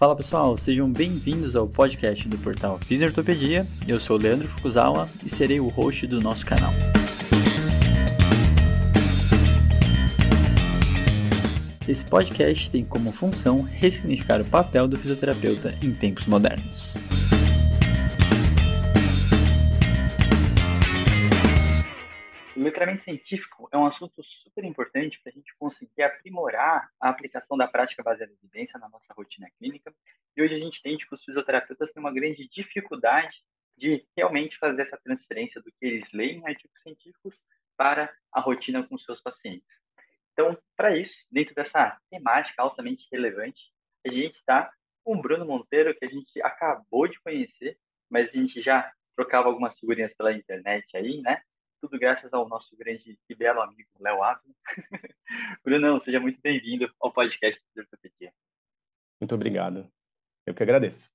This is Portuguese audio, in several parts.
Fala pessoal, sejam bem-vindos ao podcast do portal Fisiortopedia. Eu sou o Leandro Fukuzawa e serei o host do nosso canal. Esse podcast tem como função ressignificar o papel do fisioterapeuta em tempos modernos. Letramento científico é um assunto super importante para a gente conseguir aprimorar a aplicação da prática baseada em evidência na nossa rotina clínica. E hoje a gente tem que tipo, os fisioterapeutas têm uma grande dificuldade de realmente fazer essa transferência do que eles leem em artigos científicos para a rotina com seus pacientes. Então, para isso, dentro dessa temática altamente relevante, a gente está com o Bruno Monteiro, que a gente acabou de conhecer, mas a gente já trocava algumas figurinhas pela internet aí, né? Tudo graças ao nosso grande e belo amigo Léo Ávila. Brunão, seja muito bem-vindo ao podcast do Ortopedia. Muito obrigado. Eu que agradeço.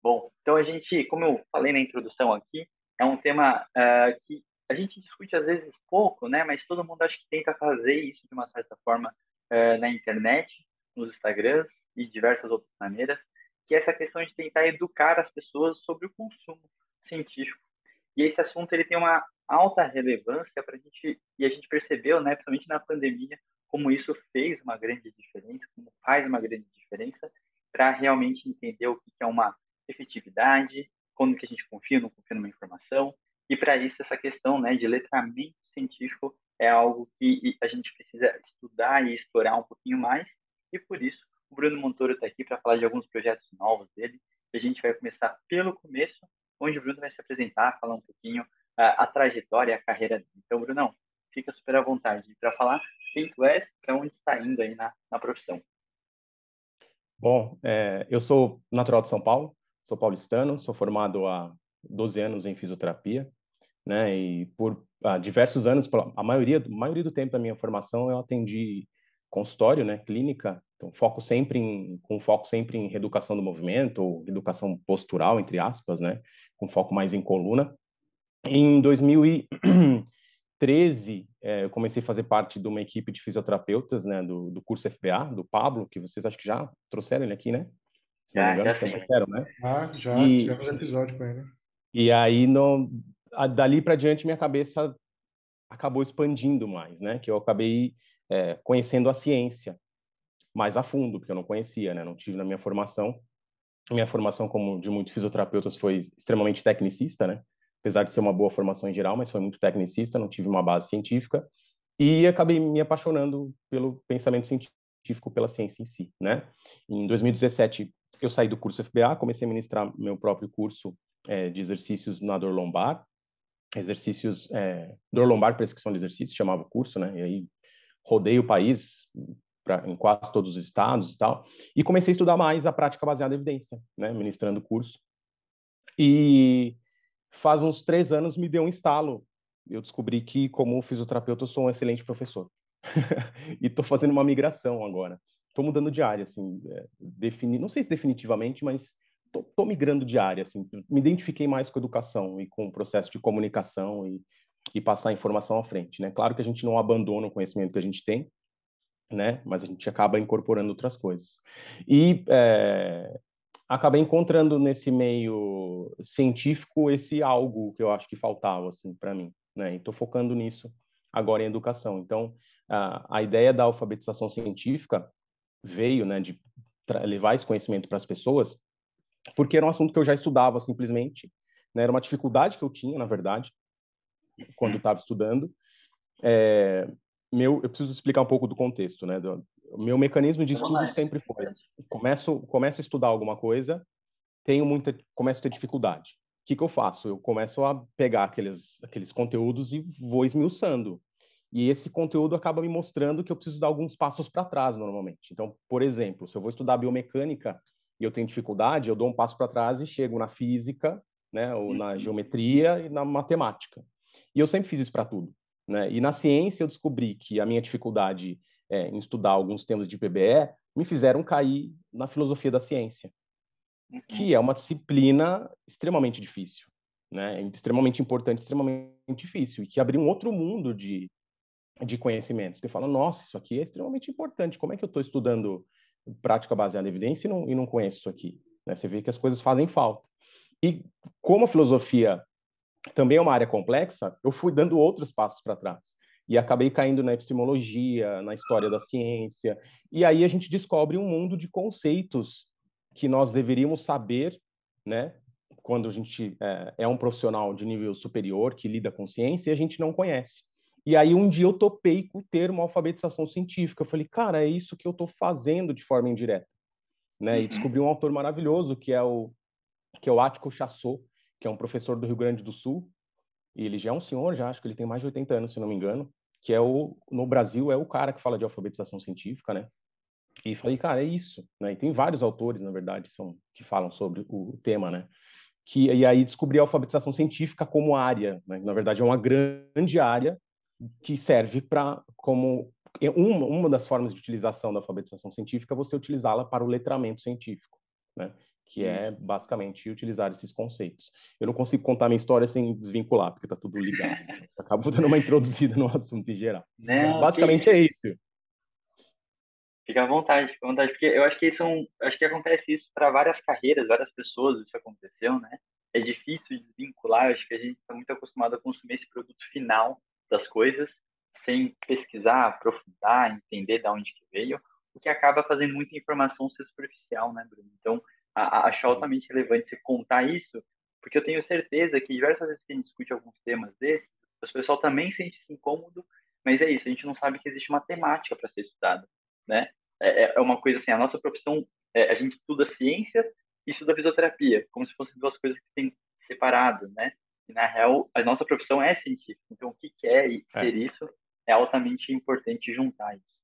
Bom, então a gente, como eu falei na introdução aqui, é um tema uh, que a gente discute às vezes pouco, né? Mas todo mundo acho que tenta fazer isso de uma certa forma uh, na internet, nos Instagrams e diversas outras maneiras, que é essa questão de tentar educar as pessoas sobre o consumo científico. E esse assunto ele tem uma alta relevância para a gente, e a gente percebeu, né, principalmente na pandemia, como isso fez uma grande diferença, como faz uma grande diferença para realmente entender o que é uma efetividade, quando que a gente confia não confia numa informação, e para isso essa questão né, de letramento científico é algo que a gente precisa estudar e explorar um pouquinho mais, e por isso o Bruno Montoro está aqui para falar de alguns projetos novos dele, a gente vai começar pelo começo, onde o Bruno vai se apresentar, falar um pouquinho a, a trajetória, a carreira dele. Então, Brunão, fica super à vontade para falar quem tu és, para onde está indo aí na, na profissão. Bom, é, eu sou natural de São Paulo, sou paulistano, sou formado há 12 anos em fisioterapia, né? E por diversos anos, a maioria, a maioria do tempo da minha formação eu atendi consultório, né, clínica, então foco sempre em, com foco sempre em reeducação do movimento ou educação postural entre aspas, né, com foco mais em coluna. Em 2013, é, eu comecei a fazer parte de uma equipe de fisioterapeutas, né, do, do curso FBA, do Pablo, que vocês acho que já trouxeram ele aqui, né? Se já, engano, já trouxeram, né? Ah, já, e, tivemos episódio com ele. E aí, no, dali para diante, minha cabeça acabou expandindo mais, né? Que eu acabei é, conhecendo a ciência mais a fundo, porque eu não conhecia, né? Não tive na minha formação. Minha formação, como de muitos fisioterapeutas, foi extremamente tecnicista, né? Apesar de ser uma boa formação em geral, mas foi muito tecnicista, não tive uma base científica e acabei me apaixonando pelo pensamento científico, pela ciência em si, né? Em 2017 eu saí do curso FBA, comecei a ministrar meu próprio curso é, de exercícios na dor lombar, exercícios é, dor lombar prescrição de exercícios chamava o curso, né? E aí rodei o país pra, em quase todos os estados e tal, e comecei a estudar mais a prática baseada em evidência, né? Ministrando curso. E faz uns três anos me deu um estalo. Eu descobri que, como fisioterapeuta, eu sou um excelente professor. e estou fazendo uma migração agora. Estou mudando de área, assim, é, defini... não sei se definitivamente, mas estou migrando de área, assim. Me identifiquei mais com educação e com o processo de comunicação e, e passar a informação à frente, né? Claro que a gente não abandona o conhecimento que a gente tem, né? Mas a gente acaba incorporando outras coisas. E é, acabei encontrando nesse meio científico esse algo que eu acho que faltava assim para mim, né? Estou focando nisso agora em educação. Então, a, a ideia da alfabetização científica veio, né, de levar esse conhecimento para as pessoas, porque era um assunto que eu já estudava simplesmente, né? Era uma dificuldade que eu tinha, na verdade, quando estava estudando. É, meu, eu preciso explicar um pouco do contexto, né? Do, meu mecanismo de estudo sempre foi: começo, começo a estudar alguma coisa, tenho muita, começo a ter dificuldade. O que, que eu faço? Eu começo a pegar aqueles, aqueles conteúdos e vou esmiuçando. E esse conteúdo acaba me mostrando que eu preciso dar alguns passos para trás normalmente. Então, por exemplo, se eu vou estudar biomecânica e eu tenho dificuldade, eu dou um passo para trás e chego na física, né, ou na uhum. geometria e na matemática. E eu sempre fiz isso para tudo. Né? E na ciência eu descobri que a minha dificuldade é, em estudar alguns temas de PBE me fizeram cair na filosofia da ciência, que uhum. é uma disciplina extremamente difícil, né? extremamente importante, extremamente difícil, e que abriu um outro mundo de, de conhecimentos. Você fala, nossa, isso aqui é extremamente importante, como é que eu estou estudando prática baseada em evidência e não, e não conheço isso aqui. Né? Você vê que as coisas fazem falta. E como a filosofia também é uma área complexa, eu fui dando outros passos para trás. E acabei caindo na epistemologia, na história da ciência. E aí a gente descobre um mundo de conceitos que nós deveríamos saber, né? Quando a gente é, é um profissional de nível superior que lida com ciência e a gente não conhece. E aí um dia eu topei com o termo alfabetização científica. Eu falei, cara, é isso que eu estou fazendo de forma indireta, né? E uhum. descobri um autor maravilhoso que é o que é o Ático Chassot, que é um professor do Rio Grande do Sul. E ele já é um senhor, já acho que ele tem mais de 80 anos, se não me engano, que é o no Brasil é o cara que fala de alfabetização científica, né? E falei, cara, é isso, né? E tem vários autores, na verdade, são que falam sobre o tema, né? Que e aí descobri a alfabetização científica como área, né? Na verdade é uma grande área que serve para como uma, uma das formas de utilização da alfabetização científica é você utilizá-la para o letramento científico, né? Que é basicamente utilizar esses conceitos. Eu não consigo contar minha história sem desvincular, porque está tudo ligado. Acabo dando uma introduzida no assunto em geral. Não, basicamente é isso. Fica à vontade, fica à vontade, porque eu acho que isso é um, acho que acontece isso para várias carreiras, várias pessoas, isso aconteceu, né? É difícil desvincular, acho que a gente está muito acostumado a consumir esse produto final das coisas, sem pesquisar, aprofundar, entender de onde que veio, o que acaba fazendo muita informação ser superficial, né, Bruno? Então, acho altamente relevante você contar isso, porque eu tenho certeza que diversas vezes que a gente discute alguns temas desses, o pessoal também sente se incômodo, mas é isso, a gente não sabe que existe uma temática para ser estudada, né? É, é, é uma coisa assim, a nossa profissão, é, a gente estuda ciência e estuda fisioterapia, como se fossem duas coisas que têm separado, né? E, na real, a nossa profissão é científica, então o que quer é ser é. isso é altamente importante juntar isso.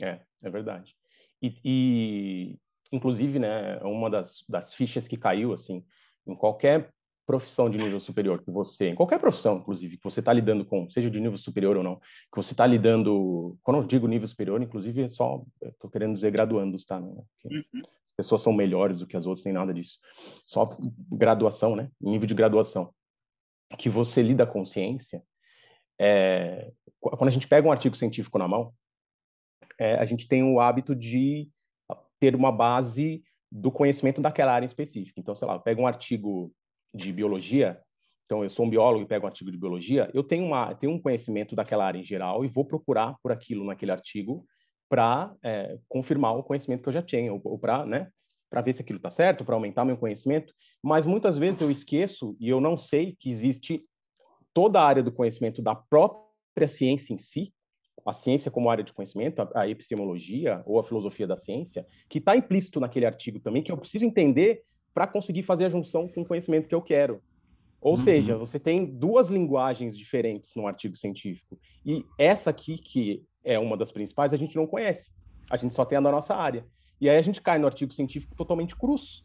É, é verdade. E, e inclusive, né, uma das, das fichas que caiu, assim, em qualquer profissão de nível superior que você, em qualquer profissão, inclusive, que você está lidando com, seja de nível superior ou não, que você está lidando, quando eu digo nível superior, inclusive, é só, estou querendo dizer graduandos, tá? Né? Uhum. As pessoas são melhores do que as outras, nem nada disso. Só graduação, né? Nível de graduação. Que você lida com ciência, é, quando a gente pega um artigo científico na mão, é, a gente tem o hábito de ter uma base do conhecimento daquela área específica. Então, sei lá, eu pego um artigo de biologia, então eu sou um biólogo e pego um artigo de biologia, eu tenho, uma, tenho um conhecimento daquela área em geral e vou procurar por aquilo naquele artigo para é, confirmar o conhecimento que eu já tenho, ou, ou para né, ver se aquilo está certo, para aumentar meu conhecimento, mas muitas vezes eu esqueço e eu não sei que existe toda a área do conhecimento da própria ciência em si, a ciência como área de conhecimento, a, a epistemologia ou a filosofia da ciência, que está implícito naquele artigo também, que eu preciso entender para conseguir fazer a junção com o conhecimento que eu quero. Ou uhum. seja, você tem duas linguagens diferentes no artigo científico. E essa aqui, que é uma das principais, a gente não conhece. A gente só tem a da nossa área. E aí a gente cai no artigo científico totalmente cruz.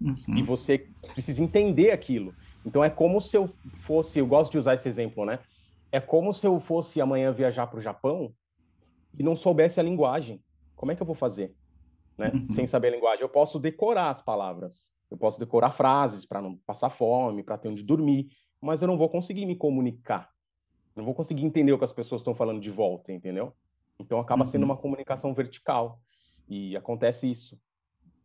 Uhum. E você precisa entender aquilo. Então é como se eu fosse, eu gosto de usar esse exemplo, né? É como se eu fosse amanhã viajar para o Japão e não soubesse a linguagem. Como é que eu vou fazer? Né? Uhum. Sem saber a linguagem. Eu posso decorar as palavras, eu posso decorar frases para não passar fome, para ter onde dormir, mas eu não vou conseguir me comunicar. Não vou conseguir entender o que as pessoas estão falando de volta, entendeu? Então acaba uhum. sendo uma comunicação vertical. E acontece isso.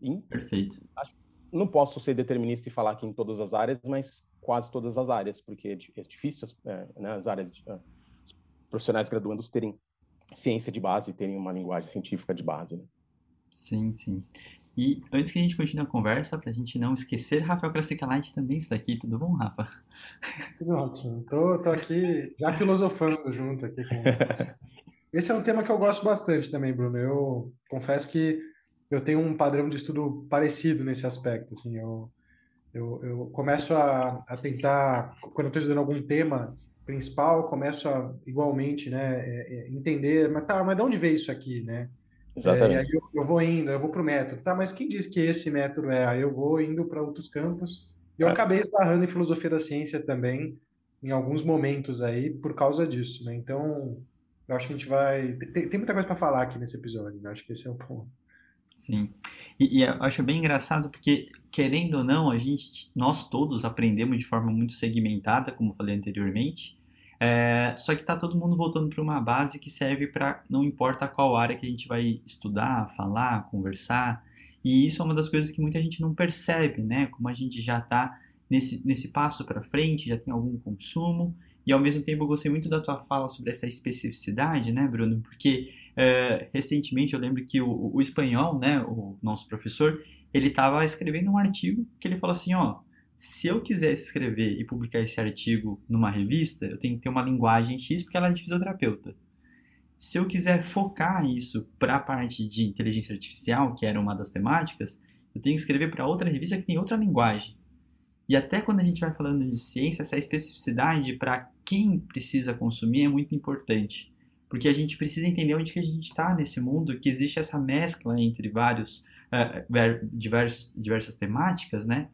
E, Perfeito. Acho, não posso ser determinista e falar aqui em todas as áreas, mas quase todas as áreas, porque é, é difícil é, né, as áreas de, uh, profissionais graduandos terem ciência de base, terem uma linguagem científica de base. Né? Sim, sim. E antes que a gente continue a conversa, para a gente não esquecer, Rafael Krasicalite também está aqui. Tudo bom, Rafa? Tudo ótimo. Tô, tô aqui já filosofando junto aqui com Esse é um tema que eu gosto bastante também, Bruno. Eu confesso que eu tenho um padrão de estudo parecido nesse aspecto. Assim, eu, eu, eu começo a, a tentar, quando eu estou estudando algum tema principal, começo a igualmente, né, é, é, entender, mas tá, mas de onde veio isso aqui, né? Exatamente. É, e aí eu, eu, vou indo, eu vou para o método. Tá, mas quem diz que esse método é? Aí eu vou indo para outros campos. E eu é. acabei esbarrando em filosofia da ciência também, em alguns momentos aí, por causa disso, né? Então, eu acho que a gente vai. Tem, tem muita coisa para falar aqui nesse episódio, né? Acho que esse é o ponto. Sim. E, e, eu acho bem engraçado porque, querendo ou não, a gente, nós todos aprendemos de forma muito segmentada, como falei anteriormente. É, só que está todo mundo voltando para uma base que serve para não importa qual área que a gente vai estudar, falar, conversar. E isso é uma das coisas que muita gente não percebe, né? Como a gente já está nesse, nesse passo para frente, já tem algum consumo. E ao mesmo tempo eu gostei muito da tua fala sobre essa especificidade, né, Bruno? Porque é, recentemente eu lembro que o, o espanhol, né, o nosso professor, ele estava escrevendo um artigo que ele falou assim, ó, se eu quisesse escrever e publicar esse artigo numa revista, eu tenho que ter uma linguagem X porque ela é de fisioterapeuta. Se eu quiser focar isso para a parte de inteligência artificial, que era uma das temáticas, eu tenho que escrever para outra revista que tem outra linguagem. E até quando a gente vai falando de ciência, essa especificidade para quem precisa consumir é muito importante. Porque a gente precisa entender onde que a gente está nesse mundo, que existe essa mescla entre vários, uh, diversos, diversas temáticas, né?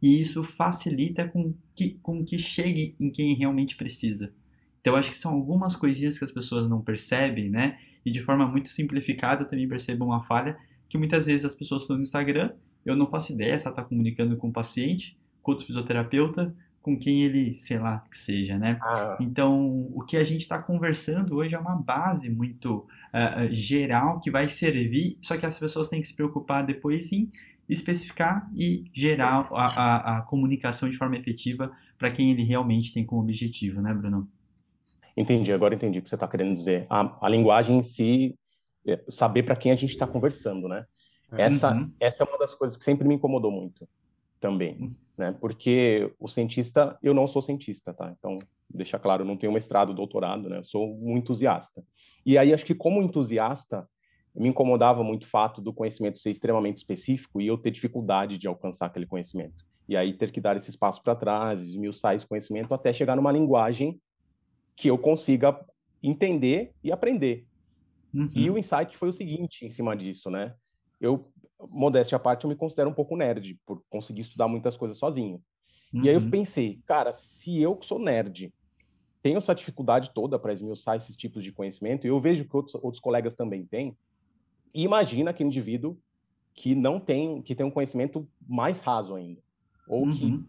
e isso facilita com que, com que chegue em quem realmente precisa. Então, acho que são algumas coisinhas que as pessoas não percebem, né? E de forma muito simplificada, eu também percebo uma falha que muitas vezes as pessoas estão no Instagram, eu não faço ideia se ela está comunicando com o paciente, com outro fisioterapeuta, com quem ele, sei lá, que seja, né? Ah. Então, o que a gente está conversando hoje é uma base muito uh, geral que vai servir, só que as pessoas têm que se preocupar depois em especificar e gerar a, a, a comunicação de forma efetiva para quem ele realmente tem como objetivo, né, Bruno? Entendi, agora entendi o que você está querendo dizer. A, a linguagem em si, é saber para quem a gente está conversando, né? É. Essa, uhum. essa é uma das coisas que sempre me incomodou muito também, uhum. né? Porque o cientista, eu não sou cientista, tá? Então, deixa claro, eu não tenho mestrado, doutorado, né? Eu sou um entusiasta. E aí, acho que como entusiasta, me incomodava muito o fato do conhecimento ser extremamente específico e eu ter dificuldade de alcançar aquele conhecimento. E aí ter que dar esse espaço para trás, esmiuçar esse conhecimento até chegar numa linguagem que eu consiga entender e aprender. Uhum. E o insight foi o seguinte em cima disso, né? Eu, modéstia à parte, eu me considero um pouco nerd por conseguir estudar muitas coisas sozinho. Uhum. E aí eu uhum. pensei, cara, se eu que sou nerd tenho essa dificuldade toda para esmiuçar esses tipos de conhecimento, e eu vejo que outros, outros colegas também têm, e imagina aquele indivíduo que não tem, que tem um conhecimento mais raso ainda, ou uhum. que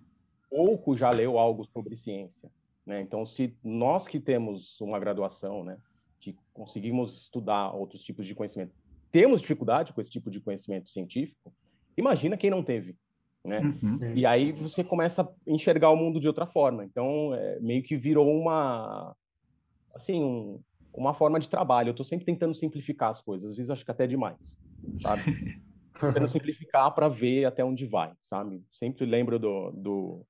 pouco já leu algo sobre ciência, né? Então, se nós que temos uma graduação, né, que conseguimos estudar outros tipos de conhecimento, temos dificuldade com esse tipo de conhecimento científico, imagina quem não teve, né? Uhum. E aí você começa a enxergar o mundo de outra forma. Então, é, meio que virou uma, assim, um, uma forma de trabalho. Eu estou sempre tentando simplificar as coisas, às vezes acho que até demais, sabe? tentando simplificar para ver até onde vai, sabe? Sempre lembro do, do,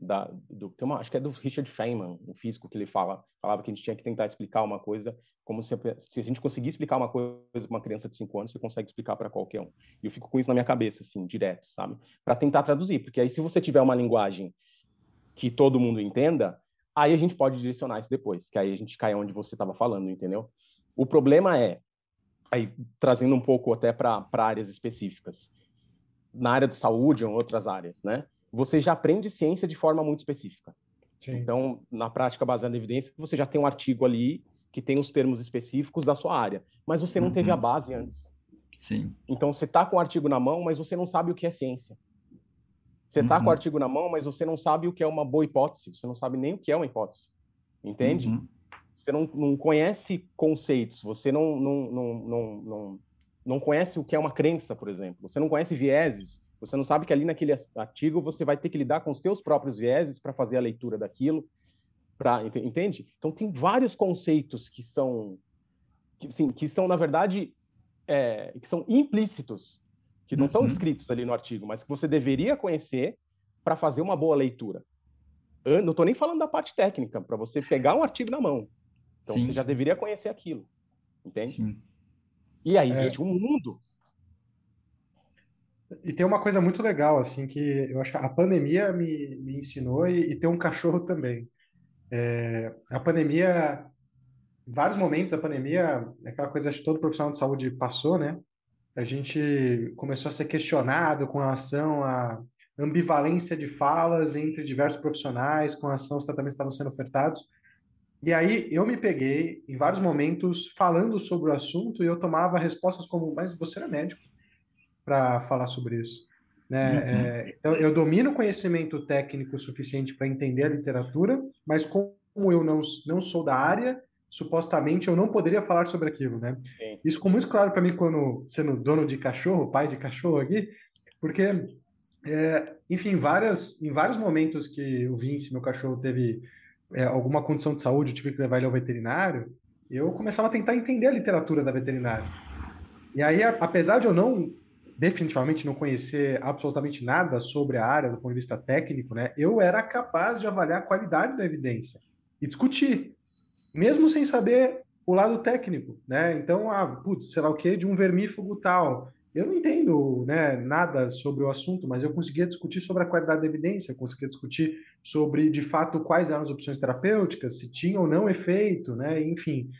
da, do tem uma, acho que é do Richard Feynman, um físico que ele fala, falava que a gente tinha que tentar explicar uma coisa como se, se a gente conseguir explicar uma coisa para uma criança de 5 anos, você consegue explicar para qualquer um. E eu fico com isso na minha cabeça, assim, direto, sabe? Para tentar traduzir, porque aí se você tiver uma linguagem que todo mundo entenda, Aí a gente pode direcionar isso depois, que aí a gente cai onde você estava falando, entendeu? O problema é, aí trazendo um pouco até para áreas específicas, na área de saúde ou em outras áreas, né? Você já aprende ciência de forma muito específica. Sim. Então, na prática baseada em evidência, você já tem um artigo ali que tem os termos específicos da sua área, mas você não uhum. teve a base antes. Sim. Então, você está com o artigo na mão, mas você não sabe o que é ciência. Você está uhum. com o uhum. artigo na mão, mas você não sabe o que é uma boa hipótese, você não sabe nem o que é uma hipótese. Entende? Uhum. Você não, não conhece conceitos, você não, não, não, não, não, não conhece o que é uma crença, por exemplo. Você não conhece vieses, você não sabe que ali naquele artigo você vai ter que lidar com os seus próprios vieses para fazer a leitura daquilo. Pra, entende? Então, tem vários conceitos que são, que, assim, que são, na verdade, é, que são implícitos que não estão uhum. escritos ali no artigo, mas que você deveria conhecer para fazer uma boa leitura. Eu não estou nem falando da parte técnica, para você pegar um artigo na mão. Então Sim. você já deveria conhecer aquilo. Entende? Sim. E aí é. existe um mundo. E tem uma coisa muito legal, assim, que eu acho que a pandemia me, me ensinou e, e ter um cachorro também. É, a pandemia, em vários momentos da pandemia, aquela coisa que todo profissional de saúde passou, né? a gente começou a ser questionado com relação à ambivalência de falas entre diversos profissionais, com relação aos tratamentos que estavam sendo ofertados. E aí eu me peguei em vários momentos falando sobre o assunto e eu tomava respostas como: mas você é médico para falar sobre isso. Né? Uhum. É, então eu domino conhecimento técnico suficiente para entender a literatura, mas como eu não, não sou da área, supostamente eu não poderia falar sobre aquilo, né? Sim. Isso ficou muito claro para mim quando sendo dono de cachorro, pai de cachorro aqui, porque, é, enfim, várias, em vários momentos que o Vince, meu cachorro, teve é, alguma condição de saúde, eu tive que levar ele ao veterinário, eu começava a tentar entender a literatura da veterinária. E aí, apesar de eu não definitivamente não conhecer absolutamente nada sobre a área do ponto de vista técnico, né, eu era capaz de avaliar a qualidade da evidência e discutir, mesmo sem saber o lado técnico, né? Então, ah, putz, sei lá o que, de um vermífugo tal. Eu não entendo né, nada sobre o assunto, mas eu conseguia discutir sobre a qualidade da evidência, conseguia discutir sobre, de fato, quais eram as opções terapêuticas, se tinha ou não efeito, né? Enfim,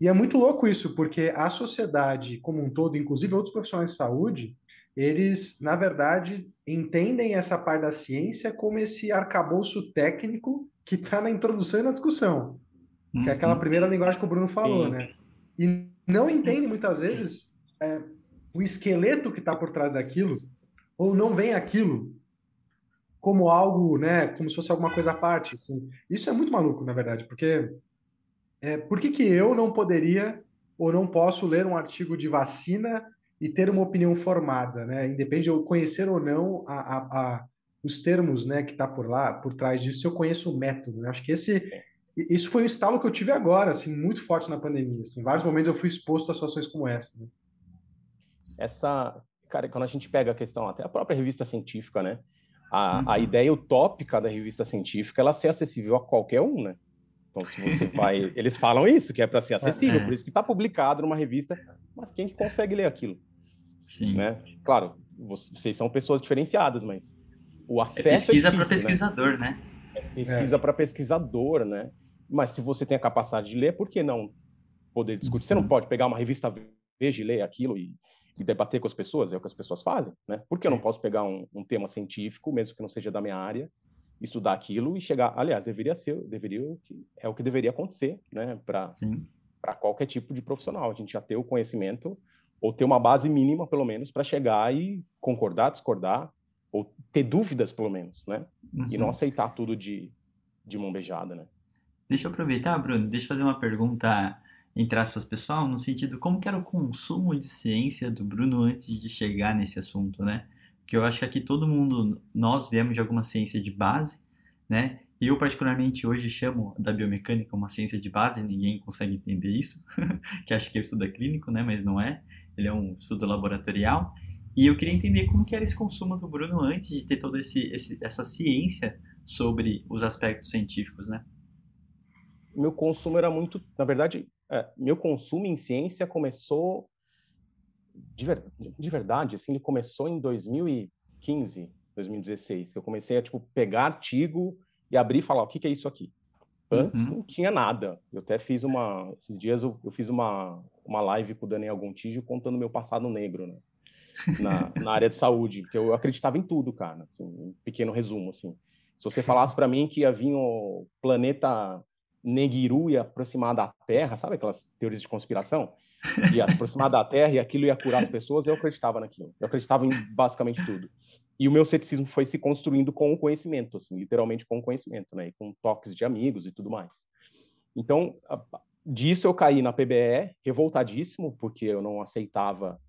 e é muito louco isso, porque a sociedade como um todo, inclusive outros profissionais de saúde, eles, na verdade, entendem essa parte da ciência como esse arcabouço técnico que está na introdução e na discussão, uhum. que é aquela uhum. primeira linguagem que o Bruno falou, Sim. né? E não entendem muitas vezes é, o esqueleto que está por trás daquilo, ou não vem aquilo como algo, né, como se fosse alguma coisa à parte, assim. Isso é muito maluco, na verdade, porque é, por que, que eu não poderia ou não posso ler um artigo de vacina e ter uma opinião formada, né? Independe de eu conhecer ou não a, a, a os termos, né, que está por lá, por trás disso, eu conheço o método. Né? Acho que esse, isso foi um estalo que eu tive agora, assim, muito forte na pandemia. Assim, em vários momentos eu fui exposto a situações como essa. Né? Essa, cara, quando a gente pega a questão, até a própria revista científica, né? A, uhum. a ideia utópica da revista científica, ela ser acessível a qualquer um, né? Então, se você vai. Eles falam isso, que é para ser acessível, é. por isso que está publicado numa revista, mas quem que consegue ler aquilo? Sim. Né? Claro, vocês são pessoas diferenciadas, mas o é acesso. É pesquisa é para né? pesquisador, né? É pesquisa é. para pesquisador, né? Mas se você tem a capacidade de ler, por que não poder discutir? Você não uhum. pode pegar uma revista Veja e ler aquilo e, e, debater com as pessoas, é o que as pessoas fazem, né? Por que eu não posso pegar um, um tema científico, mesmo que não seja da minha área, estudar aquilo e chegar. Aliás, deveria ser, deveria é o que deveria acontecer, né? Para para qualquer tipo de profissional, a gente já ter o conhecimento ou ter uma base mínima, pelo menos, para chegar e concordar, discordar ou ter dúvidas, pelo menos, né? Uhum. E não uhum. aceitar tudo de de mão beijada, né? Deixa eu aproveitar, Bruno. Deixa eu fazer uma pergunta entre aspas pessoal, no sentido como que era o consumo de ciência do Bruno antes de chegar nesse assunto, né? Que eu acho que aqui todo mundo, nós viemos de alguma ciência de base, né? E eu particularmente hoje chamo da biomecânica uma ciência de base, ninguém consegue entender isso, que acha que é estudo clínico, né? Mas não é, ele é um estudo laboratorial. E eu queria entender como que era esse consumo do Bruno antes de ter toda esse, esse, essa ciência sobre os aspectos científicos, né? Meu consumo era muito, na verdade, é, meu consumo em ciência começou de, ver, de verdade, assim, ele começou em 2015, 2016, que eu comecei a, tipo, pegar artigo e abrir e falar, o que, que é isso aqui? Antes uhum. não tinha nada. Eu até fiz uma... Esses dias eu, eu fiz uma, uma live com o Daniel Gontijo contando meu passado negro, né? Na, na área de saúde, porque eu acreditava em tudo, cara. Assim, um pequeno resumo, assim. Se você falasse para mim que ia vir o planeta Negiru e aproximar da Terra, sabe aquelas teorias de conspiração? Ia aproximar da Terra e aquilo ia curar as pessoas, eu acreditava naquilo. Eu acreditava em basicamente tudo. E o meu ceticismo foi se construindo com o conhecimento, assim, literalmente com o conhecimento, né? E com toques de amigos e tudo mais. Então, disso eu caí na PBE, revoltadíssimo, porque eu não aceitava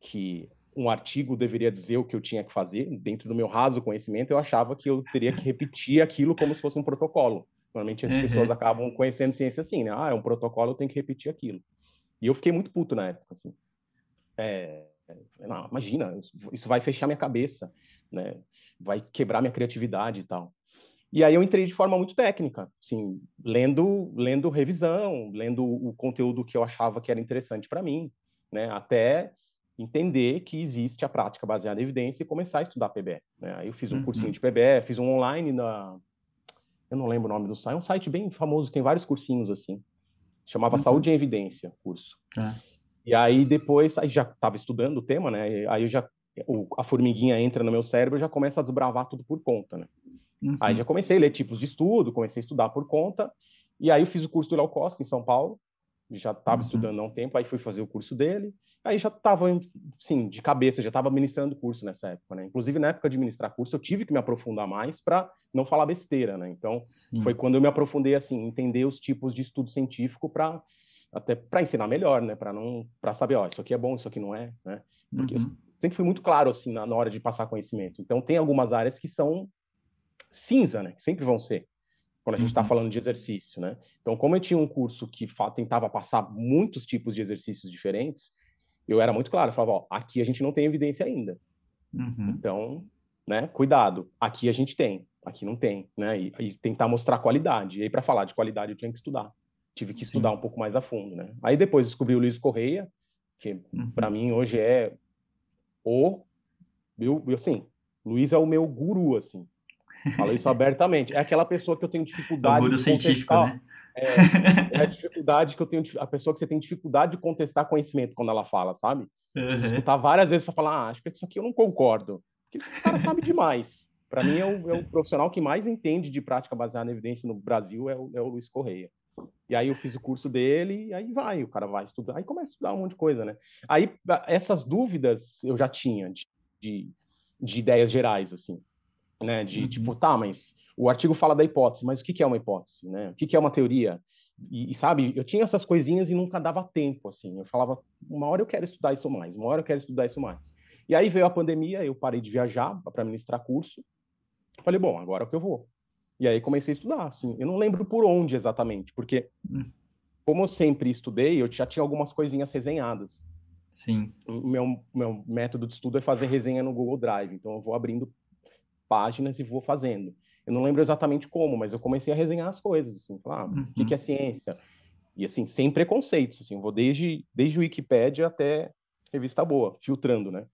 que um artigo deveria dizer o que eu tinha que fazer. Dentro do meu raso conhecimento, eu achava que eu teria que repetir aquilo como se fosse um protocolo. Normalmente as uhum. pessoas acabam conhecendo ciência assim, né? Ah, é um protocolo, eu tenho que repetir aquilo. E eu fiquei muito puto na época, assim. É, não, imagina, isso vai fechar minha cabeça, né? Vai quebrar minha criatividade e tal. E aí eu entrei de forma muito técnica, assim, lendo, lendo revisão, lendo o conteúdo que eu achava que era interessante para mim, né? Até entender que existe a prática baseada em evidência e começar a estudar PBE. Né? Aí eu fiz um uhum. cursinho de PBE, fiz um online na, eu não lembro o nome do site, é um site bem famoso, tem vários cursinhos assim. Chamava uhum. Saúde em Evidência, curso. É. E aí depois, aí já estava estudando o tema, né? Aí eu já o, a formiguinha entra no meu cérebro, e já começa a desbravar tudo por conta, né? Uhum. Aí já comecei a ler tipos de estudo, comecei a estudar por conta. E aí eu fiz o curso do Léo Costa em São Paulo, já estava uhum. estudando há um tempo, aí fui fazer o curso dele, aí já estava, sim, de cabeça, já estava ministrando curso nessa época, né? Inclusive, na época de ministrar curso, eu tive que me aprofundar mais para não falar besteira, né? Então, sim. foi quando eu me aprofundei, assim, entender os tipos de estudo científico para até para ensinar melhor, né? Para não para saber, ó, isso aqui é bom, isso aqui não é, né? Porque uhum. sempre fui muito claro assim na, na, hora de passar conhecimento. Então tem algumas áreas que são cinza, né? Que sempre vão ser quando a gente está uhum. falando de exercício, né? Então, como eu tinha um curso que tentava passar muitos tipos de exercícios diferentes, eu era muito claro, eu falava, ó, aqui a gente não tem evidência ainda. Uhum. Então, né, cuidado, aqui a gente tem, aqui não tem, né? E, e tentar mostrar qualidade. E aí, para falar de qualidade, eu tinha que estudar. Tive que Sim. estudar um pouco mais a fundo, né? Aí depois descobri o Luiz Correia, que uhum. para mim hoje é o meu, assim, Luiz é o meu guru, assim. Falo isso abertamente. É aquela pessoa que eu tenho dificuldade. O guru de científico, né? É, é, a dificuldade que eu tenho, a pessoa que você tem dificuldade de contestar conhecimento quando ela fala, sabe? Uhum. Escutar várias vezes para falar, ah, acho que isso aqui eu não concordo. Porque o cara sabe demais. Para mim, é o, é o, profissional que mais entende de prática baseada em evidência no Brasil é o, é o Luiz Correia. E aí eu fiz o curso dele, e aí vai, o cara vai estudar, aí começa a estudar um monte de coisa, né? Aí essas dúvidas eu já tinha de, de, de ideias gerais, assim, né? De uhum. tipo, tá, mas o artigo fala da hipótese, mas o que, que é uma hipótese, né? O que, que é uma teoria? E, e, sabe, eu tinha essas coisinhas e nunca dava tempo, assim. Eu falava, uma hora eu quero estudar isso mais, uma hora eu quero estudar isso mais. E aí veio a pandemia, eu parei de viajar para ministrar curso. Falei, bom, agora é o que eu vou. E aí comecei a estudar, assim. Eu não lembro por onde exatamente, porque hum. como eu sempre estudei, eu já tinha algumas coisinhas resenhadas. Sim. O meu, meu método de estudo é fazer resenha no Google Drive, então eu vou abrindo páginas e vou fazendo. Eu não lembro exatamente como, mas eu comecei a resenhar as coisas, assim, falar, ah, uhum. o que, é ciência? E assim, sem preconceitos, assim, vou desde, desde o Wikipedia até revista boa, filtrando, né?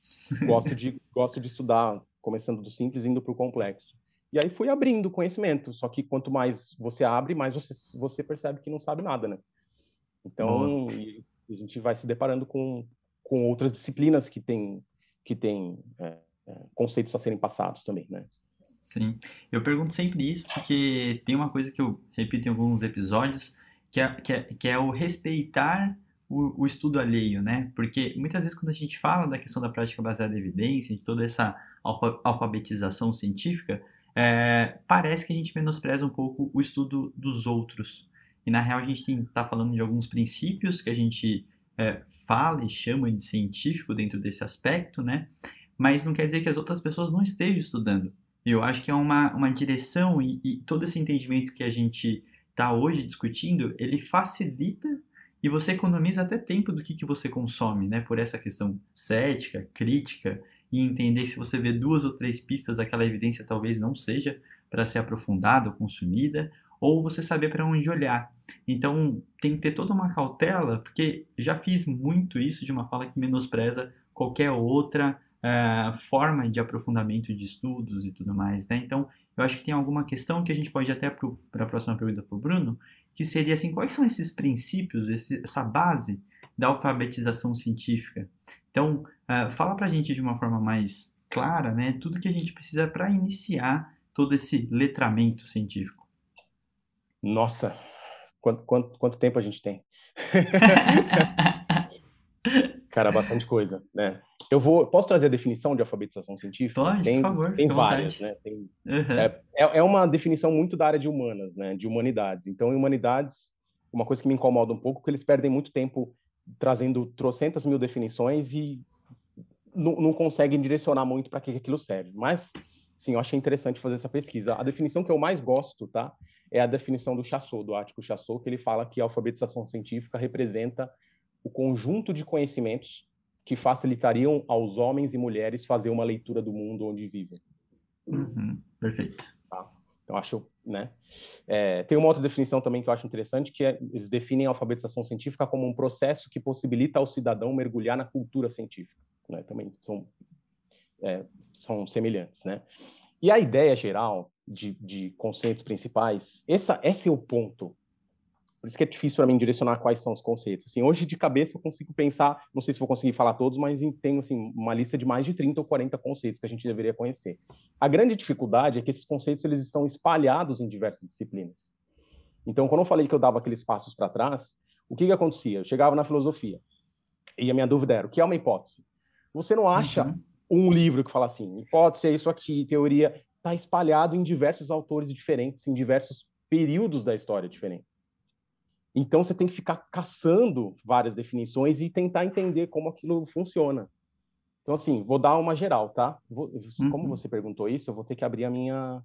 gosto de, gosto de estudar, começando do simples indo para o complexo. E aí fui abrindo conhecimento, só que quanto mais você abre, mais você, você percebe que não sabe nada, né? Então, a gente vai se deparando com, com outras disciplinas que têm que tem, é, conceitos a serem passados também, né? Sim, eu pergunto sempre isso porque tem uma coisa que eu repito em alguns episódios, que é, que é, que é o respeitar o, o, estudo alheio, né? Porque muitas vezes quando a gente fala da questão da prática baseada em evidência, de toda essa alfabetização científica, é, parece que a gente menospreza um pouco o estudo dos outros. E na real a gente está falando de alguns princípios que a gente é, fala e chama de científico dentro desse aspecto, né? Mas não quer dizer que as outras pessoas não estejam estudando. Eu acho que é uma, uma direção e, e todo esse entendimento que a gente está hoje discutindo, ele facilita e você economiza até tempo do que, que você consome, né? Por essa questão cética, crítica e entender se você vê duas ou três pistas, aquela evidência talvez não seja para ser aprofundada ou consumida, ou você saber para onde olhar. Então, tem que ter toda uma cautela, porque já fiz muito isso de uma fala que menospreza qualquer outra uh, forma de aprofundamento de estudos e tudo mais, né? Então, eu acho que tem alguma questão que a gente pode até para a próxima pergunta para o Bruno, que seria assim, quais são esses princípios, esse, essa base da alfabetização científica? Então, uh, fala para a gente de uma forma mais clara, né, tudo que a gente precisa para iniciar todo esse letramento científico. Nossa, quanto, quanto, quanto tempo a gente tem? Cara, bastante coisa, né? Eu vou, posso trazer a definição de alfabetização científica? Pode, tem, por favor. Tem várias, né? Tem, uhum. é, é, uma definição muito da área de humanas, né? De humanidades. Então, em humanidades, uma coisa que me incomoda um pouco é que eles perdem muito tempo trazendo trocentas mil definições e não, não conseguem direcionar muito para que aquilo serve. Mas, sim, eu achei interessante fazer essa pesquisa. A definição que eu mais gosto, tá? É a definição do Chassot, do Ático Chassot, que ele fala que a alfabetização científica representa o conjunto de conhecimentos que facilitariam aos homens e mulheres fazer uma leitura do mundo onde vivem. Uhum, perfeito. Tá? Então, acho, né? É, tem uma outra definição também que eu acho interessante, que é, eles definem a alfabetização científica como um processo que possibilita ao cidadão mergulhar na cultura científica. Né? Também são, é, são semelhantes, né? E a ideia geral de, de conceitos principais, essa, esse é o ponto por isso que é difícil para mim direcionar quais são os conceitos. Assim, hoje de cabeça eu consigo pensar, não sei se vou conseguir falar todos, mas tenho assim uma lista de mais de 30 ou 40 conceitos que a gente deveria conhecer. A grande dificuldade é que esses conceitos eles estão espalhados em diversas disciplinas. Então, quando eu falei que eu dava aqueles passos para trás, o que, que acontecia? Eu chegava na filosofia e a minha dúvida era: o que é uma hipótese? Você não acha uhum. um livro que fala assim, hipótese é isso aqui, teoria, está espalhado em diversos autores diferentes, em diversos períodos da história diferentes. Então você tem que ficar caçando várias definições e tentar entender como aquilo funciona. Então, assim, vou dar uma geral, tá? Vou, como uhum. você perguntou isso, eu vou ter que abrir a minha,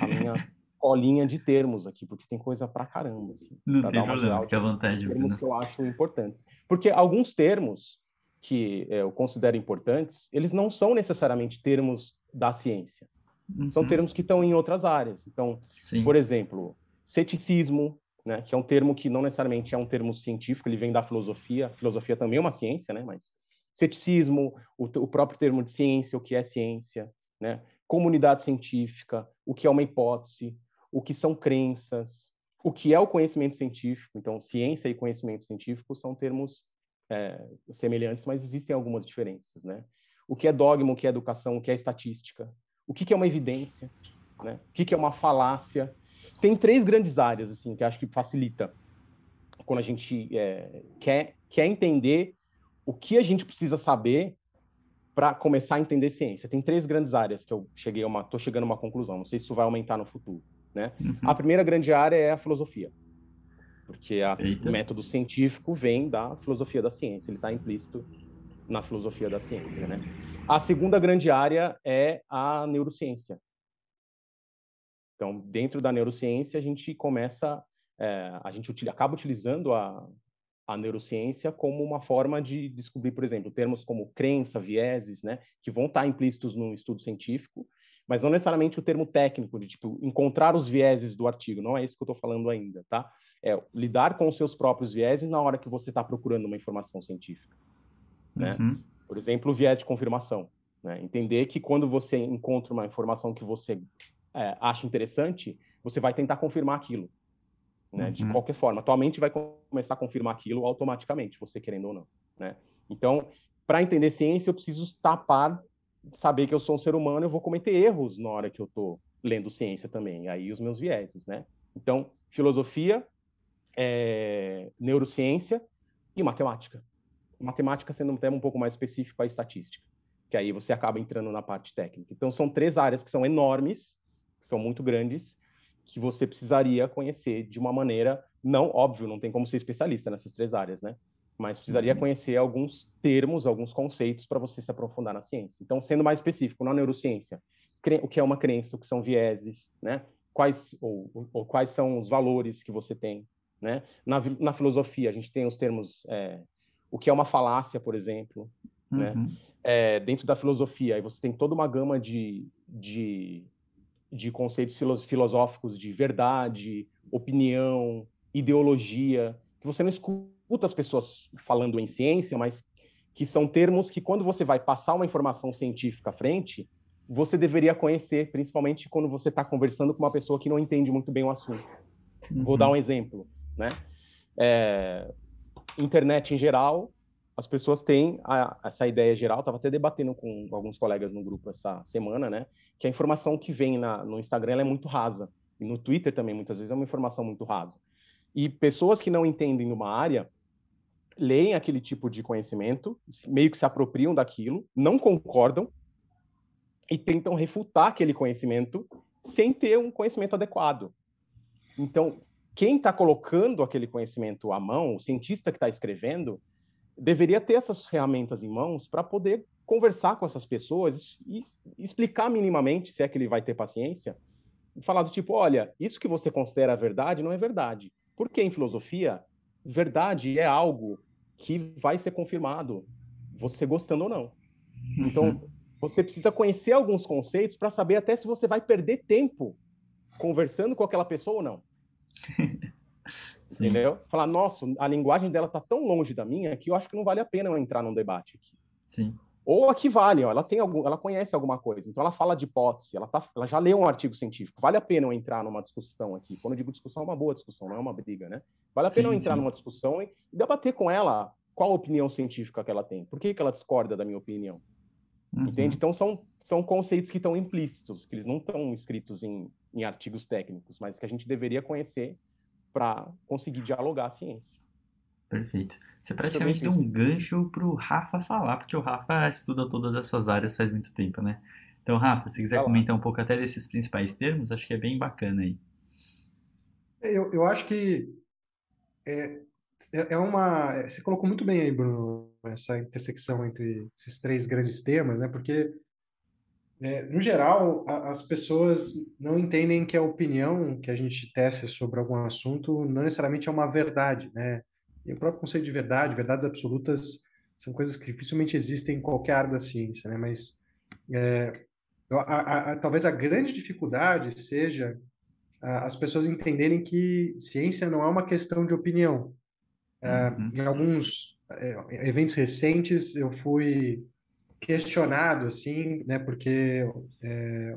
a minha colinha de termos aqui, porque tem coisa pra caramba. Assim, Não pra tem problema, fique à vontade. Termos que eu acho importantes. Porque alguns termos que é, eu considero importantes, eles não são necessariamente termos da ciência. Uhum. São termos que estão em outras áreas. Então, Sim. por exemplo, ceticismo, né, que é um termo que não necessariamente é um termo científico, ele vem da filosofia. Filosofia também é uma ciência, né, mas ceticismo, o, o próprio termo de ciência, o que é ciência, né? comunidade científica, o que é uma hipótese, o que são crenças, o que é o conhecimento científico. Então, ciência e conhecimento científico são termos é, semelhantes, mas existem algumas diferenças, né? O que é dogma, o que é educação, o que é estatística, o que é uma evidência, né? O que é uma falácia. Tem três grandes áreas, assim, que acho que facilita quando a gente é, quer, quer entender o que a gente precisa saber para começar a entender ciência. Tem três grandes áreas que eu cheguei a uma, tô chegando a uma conclusão. Não sei se isso vai aumentar no futuro, né? Uhum. A primeira grande área é a filosofia, porque a, o método científico vem da filosofia da ciência. Ele está implícito na filosofia da ciência, né? A segunda grande área é a neurociência. Então, dentro da neurociência, a gente começa, é, a gente utiliza, acaba utilizando a, a neurociência como uma forma de descobrir, por exemplo, termos como crença, vieses, né, que vão estar implícitos no estudo científico, mas não necessariamente o termo técnico de tipo encontrar os vieses do artigo. Não é isso que eu estou falando ainda, tá? É lidar com os seus próprios vieses na hora que você está procurando uma informação científica, né? Uhum. Por exemplo, o viés de confirmação, né? Entender que quando você encontra uma informação que você é, acha interessante, você vai tentar confirmar aquilo né? Uhum. De qualquer forma, tua mente vai começar a confirmar aquilo automaticamente, você querendo ou não, né? Então, para entender ciência, eu preciso tapar, saber que eu sou um ser humano, eu vou cometer erros na hora que eu estou lendo ciência também, aí os meus vieses, né? Então, filosofia, é, neurociência e matemática. Matemática sendo um tema um pouco mais específico, a estatística, que aí você acaba entrando na parte técnica. Então, são três áreas que são enormes, são muito grandes, que você precisaria conhecer de uma maneira, não óbvio, não tem como ser especialista nessas três áreas, né? Mas precisaria uhum. conhecer alguns termos, alguns conceitos para você se aprofundar na ciência. Então, sendo mais específico, na neurociência, o que é uma crença, o que são vieses, né? Quais ou, ou quais são os valores que você tem, né? Na, na filosofia, a gente tem os termos é, o que é uma falácia, por exemplo, né? uhum. né? É, dentro da filosofia, aí você tem toda uma gama de, de de conceitos filosóficos de verdade, opinião, ideologia, que você não escuta as pessoas falando em ciência, mas que são termos que, quando você vai passar uma informação científica à frente, você deveria conhecer, principalmente quando você está conversando com uma pessoa que não entende muito bem o assunto. Uhum. Vou dar um exemplo, né? É, internet em geral, as pessoas têm a, essa ideia geral, estava até debatendo com alguns colegas no grupo essa semana, né? Que a informação que vem na, no Instagram é muito rasa. E no Twitter também, muitas vezes, é uma informação muito rasa. E pessoas que não entendem uma área, leem aquele tipo de conhecimento, meio que se apropriam daquilo, não concordam e tentam refutar aquele conhecimento sem ter um conhecimento adequado. Então, quem está colocando aquele conhecimento à mão, o cientista que está escrevendo, deveria ter essas ferramentas em mãos para poder conversar com essas pessoas e explicar minimamente, se é que ele vai ter paciência, e falar do tipo, olha, isso que você considera verdade não é verdade. Porque em filosofia, verdade é algo que vai ser confirmado, você gostando ou não. Então, uhum. você precisa conhecer alguns conceitos para saber até se você vai perder tempo conversando com aquela pessoa ou não. Sim. Entendeu? Falar, nossa, a linguagem dela tá tão longe da minha que eu acho que não vale a pena eu entrar num debate aqui. Sim. Ou aqui vale, ó, ela tem algum, ela conhece alguma coisa, então ela fala de hipótese, ela, tá, ela já leu um artigo científico, vale a pena eu entrar numa discussão aqui. Quando eu digo discussão, é uma boa discussão, não é uma briga, né? Vale a pena sim, eu entrar sim. numa discussão e debater com ela qual a opinião científica que ela tem, por que, que ela discorda da minha opinião. Uhum. Entende? Então são, são conceitos que estão implícitos, que eles não estão escritos em, em artigos técnicos, mas que a gente deveria conhecer para conseguir dialogar a ciência. Perfeito. Você praticamente deu um gancho para o Rafa falar, porque o Rafa estuda todas essas áreas faz muito tempo, né? Então, Rafa, se quiser comentar um pouco até desses principais termos, acho que é bem bacana aí. Eu, eu acho que é, é, é uma. É, você colocou muito bem aí, Bruno, essa intersecção entre esses três grandes temas, né? Porque, é, no geral, a, as pessoas não entendem que a opinião que a gente tece sobre algum assunto não necessariamente é uma verdade, né? E o próprio conceito de verdade, verdades absolutas, são coisas que dificilmente existem em qualquer área da ciência, né? Mas é, a, a, talvez a grande dificuldade seja as pessoas entenderem que ciência não é uma questão de opinião. É, uhum. Em alguns é, eventos recentes, eu fui questionado, assim, né, porque é,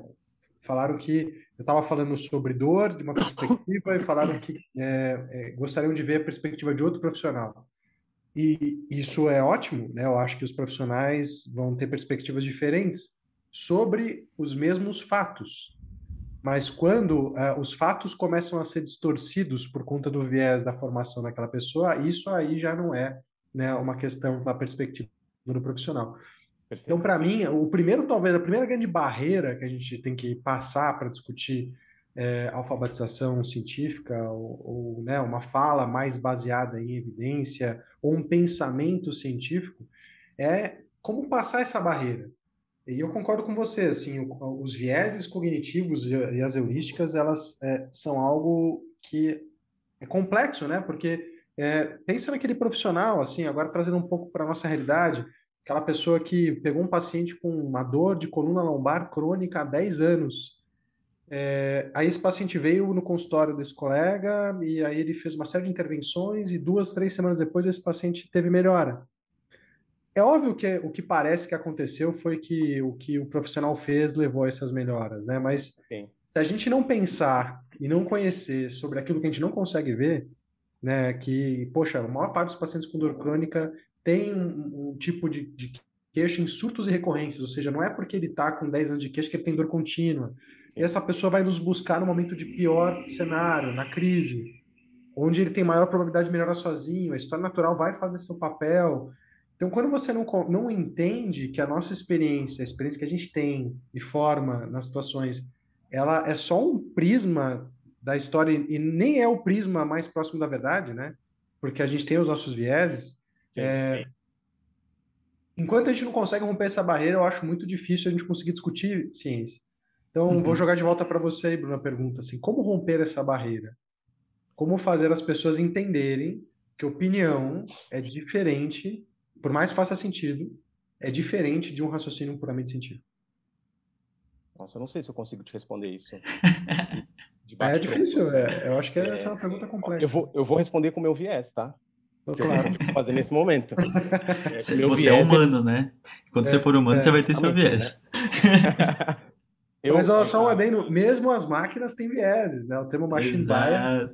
falaram que eu estava falando sobre dor de uma perspectiva e falaram que é, é, gostariam de ver a perspectiva de outro profissional. E isso é ótimo, né? Eu acho que os profissionais vão ter perspectivas diferentes sobre os mesmos fatos. Mas quando uh, os fatos começam a ser distorcidos por conta do viés da formação daquela pessoa, isso aí já não é né, uma questão da perspectiva do profissional. Então, para mim, o primeiro, talvez, a primeira grande barreira que a gente tem que passar para discutir é, alfabetização científica ou, ou né, uma fala mais baseada em evidência ou um pensamento científico é como passar essa barreira. E eu concordo com você, assim, os vieses cognitivos e as heurísticas, elas é, são algo que é complexo, né? Porque é, pensa naquele profissional, assim, agora trazendo um pouco para a nossa realidade, aquela pessoa que pegou um paciente com uma dor de coluna lombar crônica há 10 anos. É, aí esse paciente veio no consultório desse colega e aí ele fez uma série de intervenções e duas, três semanas depois esse paciente teve melhora. É óbvio que o que parece que aconteceu foi que o que o profissional fez levou a essas melhoras, né? Mas Sim. se a gente não pensar e não conhecer sobre aquilo que a gente não consegue ver, né? Que, poxa, a maior parte dos pacientes com dor crônica tem um, um tipo de, de queixa em surtos e recorrências, ou seja, não é porque ele está com 10 anos de queixa que ele tem dor contínua. E essa pessoa vai nos buscar no momento de pior cenário, na crise, onde ele tem maior probabilidade de melhorar sozinho, a história natural vai fazer seu papel, então, quando você não, não entende que a nossa experiência, a experiência que a gente tem e forma nas situações, ela é só um prisma da história e nem é o prisma mais próximo da verdade, né? Porque a gente tem os nossos vieses. É... Enquanto a gente não consegue romper essa barreira, eu acho muito difícil a gente conseguir discutir ciência. Então, uhum. vou jogar de volta para você aí, Bruno, a pergunta assim: como romper essa barreira? Como fazer as pessoas entenderem que opinião é diferente por mais que faça sentido, é diferente de um raciocínio puramente científico. Nossa, eu não sei se eu consigo te responder isso. é difícil, é, eu acho que é, essa é uma pergunta complexa. Eu vou, eu vou responder com o meu viés, tá? Claro. Fazer nesse momento. É, você viés, é humano, né? Quando é, você for humano, é, você vai ter seu viés. Né? eu, Mas olha só um adendo, mesmo as máquinas têm vieses, né? O termo machine bias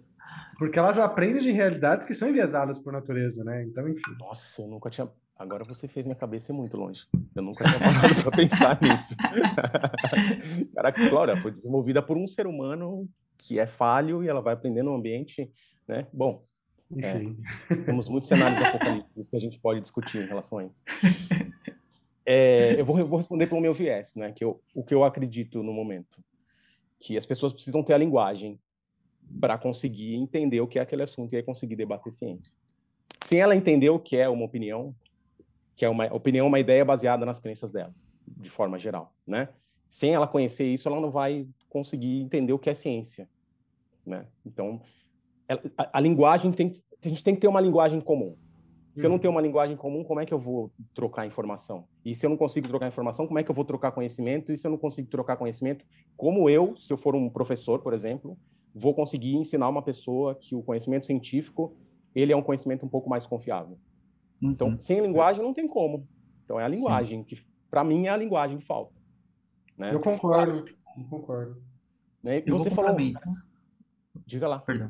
porque elas aprendem de realidades que são enviesadas por natureza, né? Então, enfim. Nossa, eu nunca tinha. Agora você fez minha cabeça ir muito longe. Eu nunca tinha parado para pensar nisso. Caraca, Glória, foi desenvolvida por um ser humano que é falho e ela vai aprender no ambiente, né? Bom, enfim. É, temos muitos cenários apocalípticos que a gente pode discutir em relação a isso. É, eu, vou, eu, vou, responder pelo meu viés, né? Que eu, o que eu acredito no momento. Que as pessoas precisam ter a linguagem para conseguir entender o que é aquele assunto e aí conseguir debater ciência. Sem ela entender o que é uma opinião, que é uma opinião, uma ideia baseada nas crenças dela, de forma geral, né? Sem ela conhecer isso, ela não vai conseguir entender o que é ciência, né? Então, a, a, linguagem tem, a gente tem que ter uma linguagem comum. Se eu não tenho uma linguagem comum, como é que eu vou trocar informação? E se eu não consigo trocar informação, como é que eu vou trocar conhecimento? E se eu não consigo trocar conhecimento, como eu, se eu for um professor, por exemplo, vou conseguir ensinar uma pessoa que o conhecimento científico ele é um conhecimento um pouco mais confiável. Uhum. Então, sem linguagem não tem como. Então é a linguagem Sim. que, para mim, é a linguagem que falta. Né? Eu concordo, eu concordo. Né? Eu você falou. Diga lá. Perdão.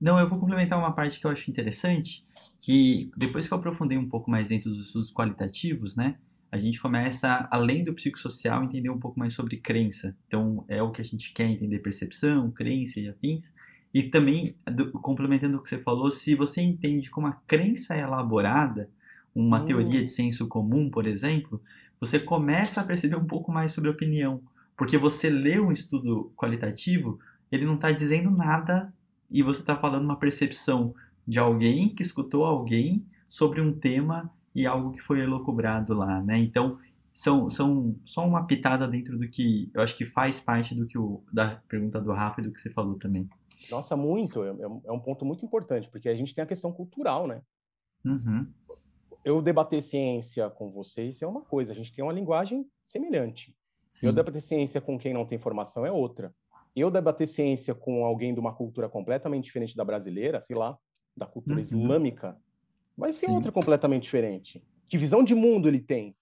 Não, eu vou complementar uma parte que eu acho interessante, que depois que eu aprofundei um pouco mais dentro dos estudos qualitativos, né? a gente começa, além do psicossocial, a entender um pouco mais sobre crença. Então, é o que a gente quer entender, percepção, crença e afins. E também, do, complementando o que você falou, se você entende como a crença é elaborada, uma hum. teoria de senso comum, por exemplo, você começa a perceber um pouco mais sobre a opinião. Porque você lê um estudo qualitativo, ele não está dizendo nada e você está falando uma percepção de alguém que escutou alguém sobre um tema e algo que foi elocubrado lá, né? Então, são, são só uma pitada dentro do que eu acho que faz parte do que o, da pergunta do Rafa e do que você falou também. Nossa, muito. É, é um ponto muito importante, porque a gente tem a questão cultural, né? Uhum. Eu debater ciência com vocês é uma coisa, a gente tem uma linguagem semelhante. Sim. Eu debater ciência com quem não tem formação é outra. Eu debater ciência com alguém de uma cultura completamente diferente da brasileira, sei lá, da cultura uhum. islâmica, vai ser Sim. outra completamente diferente. Que visão de mundo ele tem?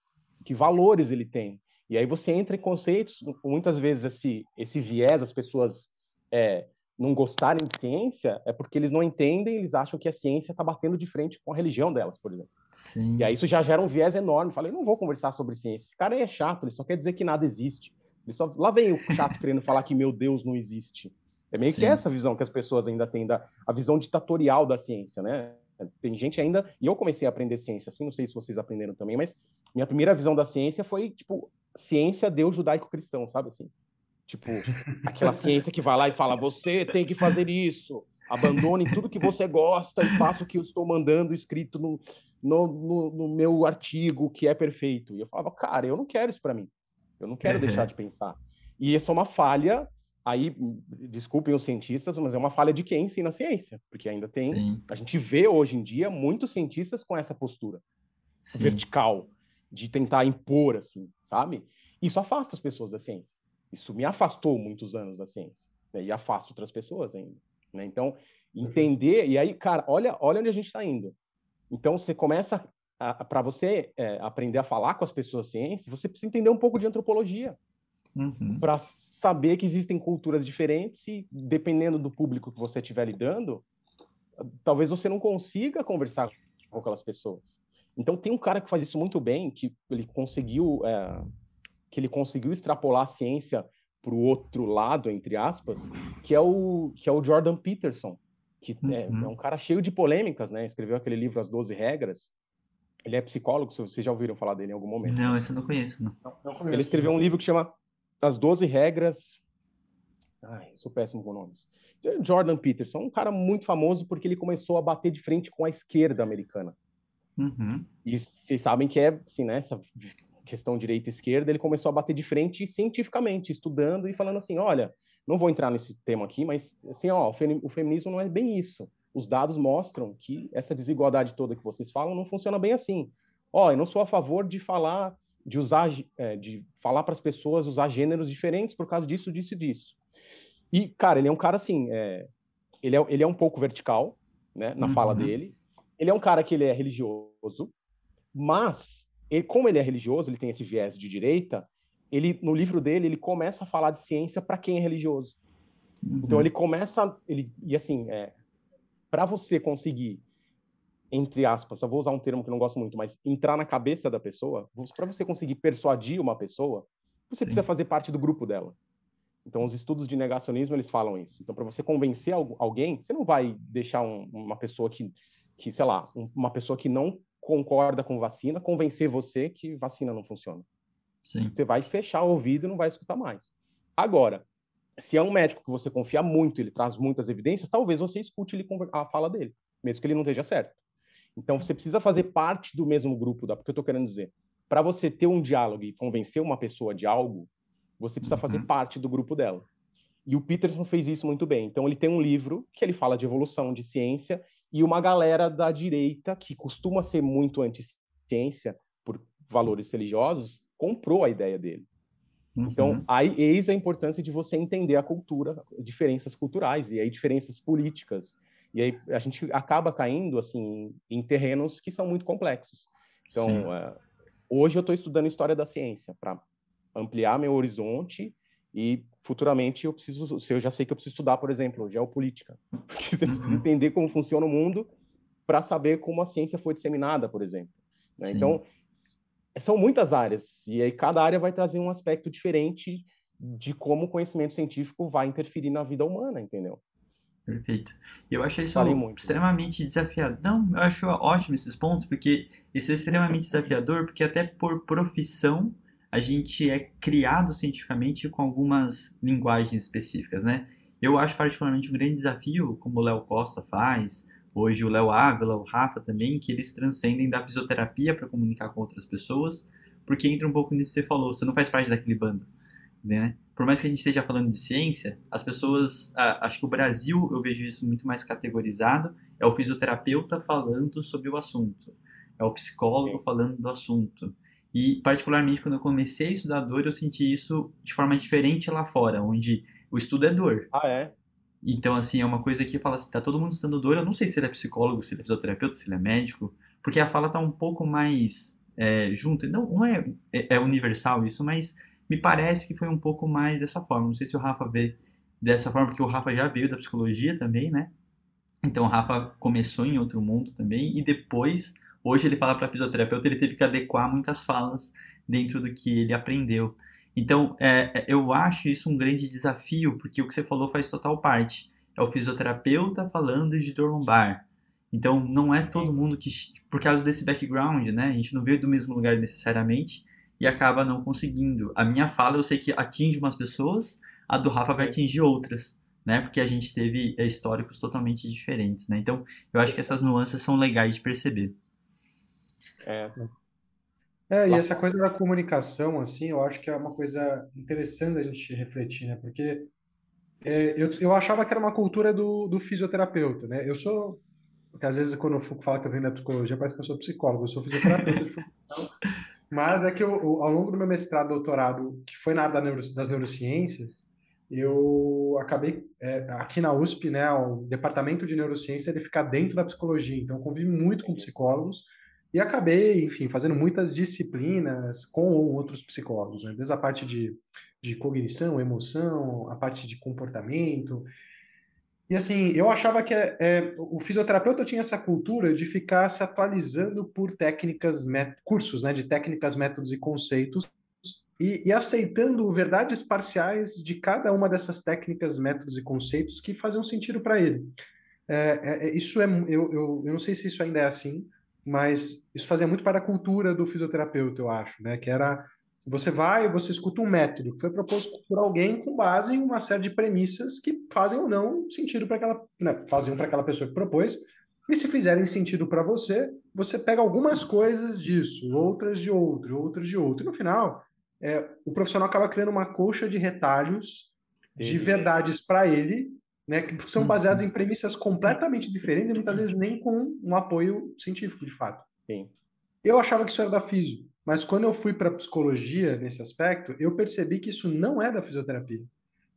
Que valores ele tem? E aí você entra em conceitos, muitas vezes esse, esse viés, as pessoas é, não gostarem de ciência, é porque eles não entendem, eles acham que a ciência está batendo de frente com a religião delas, por exemplo. Sim. E aí isso já gera um viés enorme. Falei, não vou conversar sobre ciência. Esse cara é chato, ele só quer dizer que nada existe. Ele só... Lá vem o chato querendo falar que meu Deus não existe. É meio Sim. que essa visão que as pessoas ainda têm, da, a visão ditatorial da ciência, né? Tem gente ainda. E eu comecei a aprender ciência, assim, não sei se vocês aprenderam também, mas minha primeira visão da ciência foi, tipo, ciência Deus judaico-cristão, sabe assim? Tipo, aquela ciência que vai lá e fala: você tem que fazer isso, abandone tudo que você gosta e faça o que eu estou mandando escrito no, no, no, no meu artigo, que é perfeito. E eu falava: cara, eu não quero isso para mim. Eu não quero uhum. deixar de pensar. E isso é uma falha aí, desculpem os cientistas, mas é uma falha de quem ensina a ciência, porque ainda tem, Sim. a gente vê hoje em dia muitos cientistas com essa postura Sim. vertical, de tentar impor, assim, sabe? Isso afasta as pessoas da ciência. Isso me afastou muitos anos da ciência, né? e afasta outras pessoas ainda, né? Então, entender, e aí, cara, olha, olha onde a gente está indo. Então, você começa, para você é, aprender a falar com as pessoas ciência, você precisa entender um pouco de antropologia, uhum. para saber que existem culturas diferentes e, dependendo do público que você estiver lidando, talvez você não consiga conversar com aquelas pessoas. Então, tem um cara que faz isso muito bem, que ele conseguiu, é, que ele conseguiu extrapolar a ciência para o outro lado, entre aspas, que é o, que é o Jordan Peterson, que uhum. é, é, um cara cheio de polêmicas, né? Escreveu aquele livro As Doze Regras. Ele é psicólogo, vocês já ouviram falar dele em algum momento. Não, esse eu não conheço, não. não, não conheço, ele escreveu um livro que chama as 12 regras. Ai, sou péssimo com nomes. Jordan Peterson, um cara muito famoso porque ele começou a bater de frente com a esquerda americana. Uhum. E vocês sabem que é, assim, né, essa questão direita-esquerda, ele começou a bater de frente cientificamente, estudando e falando assim, olha, não vou entrar nesse tema aqui, mas assim, ó, o feminismo não é bem isso. Os dados mostram que essa desigualdade toda que vocês falam não funciona bem assim. Ó, eu não sou a favor de falar de usar, é, de falar para as pessoas usar gêneros diferentes por causa disso, disso e disso. E, cara, ele é um cara assim, é, ele, é, ele é um pouco vertical, né, na uhum. fala dele. Ele é um cara que ele é religioso, mas ele, como ele é religioso, ele tem esse viés de direita, ele no livro dele ele começa a falar de ciência para quem é religioso. Uhum. Então ele começa, ele e assim, é, para você conseguir entre aspas, eu vou usar um termo que eu não gosto muito, mas entrar na cabeça da pessoa, para você conseguir persuadir uma pessoa, você Sim. precisa fazer parte do grupo dela. Então, os estudos de negacionismo, eles falam isso. Então, para você convencer alguém, você não vai deixar um, uma pessoa que, que, sei lá, uma pessoa que não concorda com vacina, convencer você que vacina não funciona. Sim. Você vai fechar o ouvido e não vai escutar mais. Agora, se é um médico que você confia muito, ele traz muitas evidências, talvez você escute ele a fala dele, mesmo que ele não esteja certo. Então, você precisa fazer parte do mesmo grupo, da, porque eu estou querendo dizer. Para você ter um diálogo e convencer uma pessoa de algo, você precisa uhum. fazer parte do grupo dela. E o Peterson fez isso muito bem. Então, ele tem um livro que ele fala de evolução, de ciência, e uma galera da direita, que costuma ser muito anti-ciência por valores religiosos, comprou a ideia dele. Uhum. Então, aí eis a importância de você entender a cultura, diferenças culturais e aí diferenças políticas e aí a gente acaba caindo assim em terrenos que são muito complexos. Então, é, hoje eu estou estudando história da ciência para ampliar meu horizonte e futuramente eu preciso, eu já sei que eu preciso estudar, por exemplo, geopolítica, porque você precisa uhum. entender como funciona o mundo para saber como a ciência foi disseminada, por exemplo. Né? Então, são muitas áreas e aí cada área vai trazer um aspecto diferente de como o conhecimento científico vai interferir na vida humana, entendeu? Perfeito. Eu acho isso extremamente desafiador. Não, eu acho ótimo esses pontos, porque isso é extremamente desafiador, porque até por profissão a gente é criado cientificamente com algumas linguagens específicas, né? Eu acho particularmente um grande desafio, como o Léo Costa faz, hoje o Léo Ávila, o Rafa também, que eles transcendem da fisioterapia para comunicar com outras pessoas, porque entra um pouco nisso que você falou, você não faz parte daquele bando, né? Por mais que a gente esteja falando de ciência, as pessoas, acho que o Brasil, eu vejo isso muito mais categorizado, é o fisioterapeuta falando sobre o assunto, é o psicólogo falando do assunto. E, particularmente, quando eu comecei a estudar dor, eu senti isso de forma diferente lá fora, onde o estudo é dor. Ah, é? Então, assim, é uma coisa que fala assim, tá todo mundo estudando dor, eu não sei se ele é psicólogo, se ele é fisioterapeuta, se ele é médico, porque a fala tá um pouco mais é, junto. Não, não é, é, é, universal isso, mas me parece que foi um pouco mais dessa forma. Não sei se o Rafa vê dessa forma, porque o Rafa já veio da psicologia também, né? Então o Rafa começou em outro mundo também, e depois, hoje ele fala para fisioterapeuta, ele teve que adequar muitas falas dentro do que ele aprendeu. Então, é, é, eu acho isso um grande desafio, porque o que você falou faz total parte. É o fisioterapeuta falando de dor lombar. Então, não é todo mundo que, por causa desse background, né? A gente não veio do mesmo lugar necessariamente e acaba não conseguindo. A minha fala, eu sei que atinge umas pessoas, a do Rafa vai atingir outras, né? Porque a gente teve é, históricos totalmente diferentes, né? Então, eu acho que essas nuances são legais de perceber. É, é, e essa coisa da comunicação, assim, eu acho que é uma coisa interessante a gente refletir, né? Porque é, eu, eu achava que era uma cultura do, do fisioterapeuta, né? Eu sou. Porque às vezes quando eu falo que eu venho da psicologia, parece que eu sou psicólogo, eu sou fisioterapeuta de formação. Mas é que eu, ao longo do meu mestrado, doutorado, que foi na área das neurociências, eu acabei é, aqui na USP, né, o departamento de neurociência ele fica dentro da psicologia, então eu convivo muito com psicólogos e acabei, enfim, fazendo muitas disciplinas com outros psicólogos, né? desde a parte de, de cognição, emoção, a parte de comportamento. E assim, eu achava que é, é, o fisioterapeuta tinha essa cultura de ficar se atualizando por técnicas, cursos né, de técnicas, métodos e conceitos, e, e, aceitando verdades parciais de cada uma dessas técnicas, métodos e conceitos que faziam sentido para ele. É, é, é, isso é, eu, eu, eu não sei se isso ainda é assim, mas isso fazia muito para a cultura do fisioterapeuta, eu acho, né? Que era você vai, você escuta um método que foi proposto por alguém com base em uma série de premissas que fazem ou não sentido para aquela, né, faziam para aquela pessoa que propôs. E se fizerem sentido para você, você pega algumas coisas disso, outras de outro, outras de outro. E no final, é, o profissional acaba criando uma colcha de retalhos de verdades para ele né, que são baseados em premissas completamente diferentes e muitas vezes nem com um apoio científico, de fato. Sim. Eu achava que isso era da físio, mas quando eu fui para psicologia nesse aspecto, eu percebi que isso não é da fisioterapia.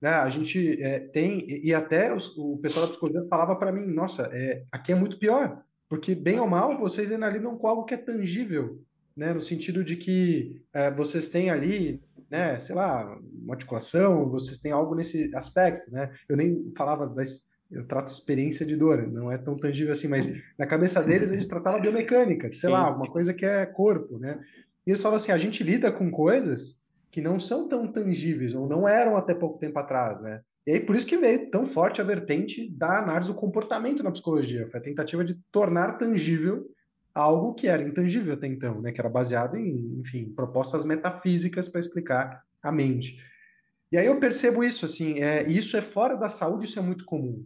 Né? A gente é, tem, e até os, o pessoal da psicologia falava para mim, nossa, é, aqui é muito pior, porque bem ou mal vocês ainda lidam com algo que é tangível, né? no sentido de que é, vocês têm ali né, sei lá, uma articulação, vocês têm algo nesse aspecto, né? Eu nem falava das eu trato experiência de dor, não é tão tangível assim, mas na cabeça deles eles tratavam biomecânica, sei lá, alguma coisa que é corpo, né? E eles falavam assim, a gente lida com coisas que não são tão tangíveis, ou não eram até pouco tempo atrás, né? E aí por isso que veio tão forte a vertente da análise do comportamento na psicologia, foi a tentativa de tornar tangível algo que era intangível até então, né? Que era baseado em, enfim, propostas metafísicas para explicar a mente. E aí eu percebo isso, assim, é, isso é fora da saúde, isso é muito comum.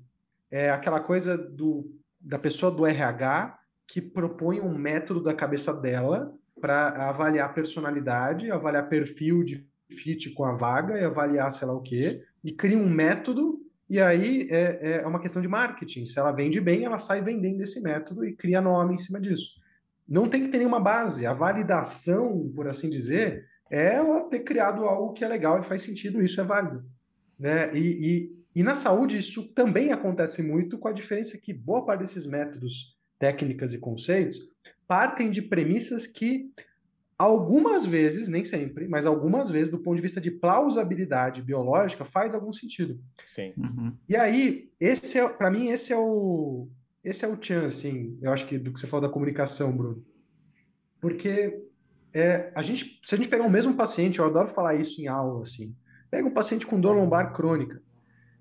É aquela coisa do, da pessoa do RH que propõe um método da cabeça dela para avaliar personalidade, avaliar perfil de fit com a vaga e avaliar sei lá o quê, e cria um método e aí é, é uma questão de marketing. Se ela vende bem, ela sai vendendo esse método e cria nome em cima disso. Não tem que ter nenhuma base. A validação, por assim dizer, é ela ter criado algo que é legal e faz sentido, isso é válido. Né? E, e, e na saúde, isso também acontece muito, com a diferença que boa parte desses métodos, técnicas e conceitos partem de premissas que algumas vezes, nem sempre, mas algumas vezes, do ponto de vista de plausibilidade biológica, faz algum sentido. Sim. Uhum. E aí, esse é, para mim, esse é o esse é o tchan, assim, eu acho que do que você falou da comunicação, Bruno. Porque é, a gente, se a gente pegar o mesmo paciente, eu adoro falar isso em aula, assim, pega um paciente com dor lombar crônica.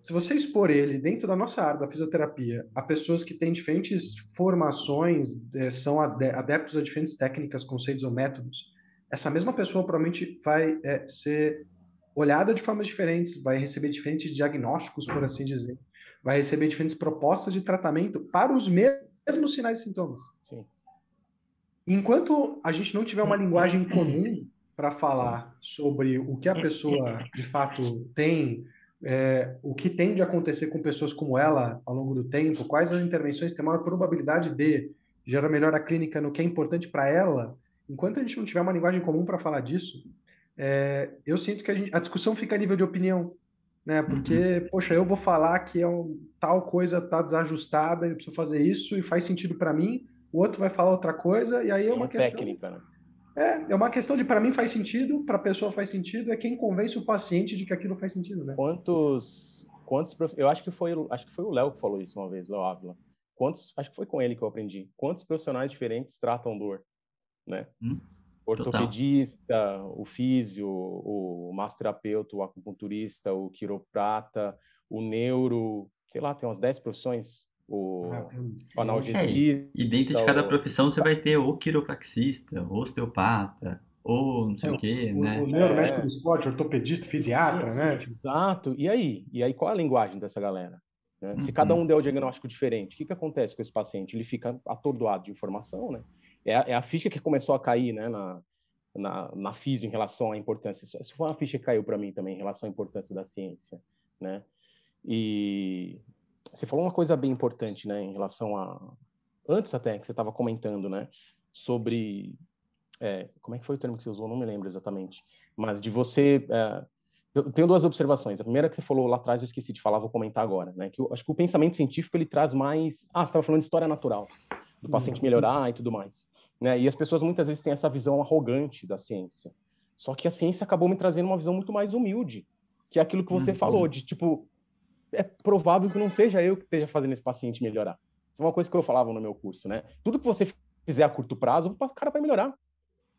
Se você expor ele dentro da nossa área da fisioterapia a pessoas que têm diferentes formações, é, são adeptos a diferentes técnicas, conceitos ou métodos, essa mesma pessoa provavelmente vai é, ser olhada de formas diferentes, vai receber diferentes diagnósticos, por assim dizer, vai receber diferentes propostas de tratamento para os mesmos sinais e sintomas. Sim. Enquanto a gente não tiver uma linguagem comum para falar sobre o que a pessoa de fato tem, é, o que tende a acontecer com pessoas como ela ao longo do tempo, quais as intervenções têm maior probabilidade de gerar melhor a clínica no que é importante para ela, enquanto a gente não tiver uma linguagem comum para falar disso, é, eu sinto que a, gente, a, discussão fica a nível de opinião, né? Porque, uhum. poxa, eu vou falar que é um, tal coisa tá desajustada, eu preciso fazer isso e faz sentido para mim, o outro vai falar outra coisa, e aí é, é uma, questão. Técnica, né? É, é uma questão de para mim faz sentido, para a pessoa faz sentido, é quem convence o paciente de que aquilo faz sentido, né? Quantos quantos eu acho que foi acho que foi o Léo que falou isso uma vez, o Ávila. Quantos, acho que foi com ele que eu aprendi. Quantos profissionais diferentes tratam dor, né? Hum, ortopedista, total. o físio, o massoterapeuta, o acupunturista, o quiroprata, o neuro, sei lá, tem umas 10 profissões o, o analgesista. É, e dentro de cada profissão você vai ter o quiropraxista, o osteopata, ou não sei é, o quê, o, né? O neuromédico é. do esporte, ortopedista, fisiatra, né? Tipo... Exato. E aí? E aí qual é a linguagem dessa galera? Né? Uhum. Se cada um der o diagnóstico diferente, o que, que acontece com esse paciente? Ele fica atordoado de informação, né? É a, é a ficha que começou a cair, né, na, na, na física em relação à importância. Isso foi uma ficha que caiu para mim também em relação à importância da ciência, né? E você falou uma coisa bem importante, né, em relação a antes até que você estava comentando, né, sobre é, como é que foi o termo que você usou? Não me lembro exatamente, mas de você é, eu tenho duas observações. A primeira que você falou lá atrás, eu esqueci de falar, vou comentar agora, né? Que eu acho que o pensamento científico ele traz mais. Ah, você estava falando de história natural, do paciente uhum. melhorar e tudo mais, né? E as pessoas muitas vezes têm essa visão arrogante da ciência. Só que a ciência acabou me trazendo uma visão muito mais humilde, que é aquilo que você uhum. falou, de tipo, é provável que não seja eu que esteja fazendo esse paciente melhorar. Isso é uma coisa que eu falava no meu curso, né? Tudo que você fizer a curto prazo, o cara vai melhorar,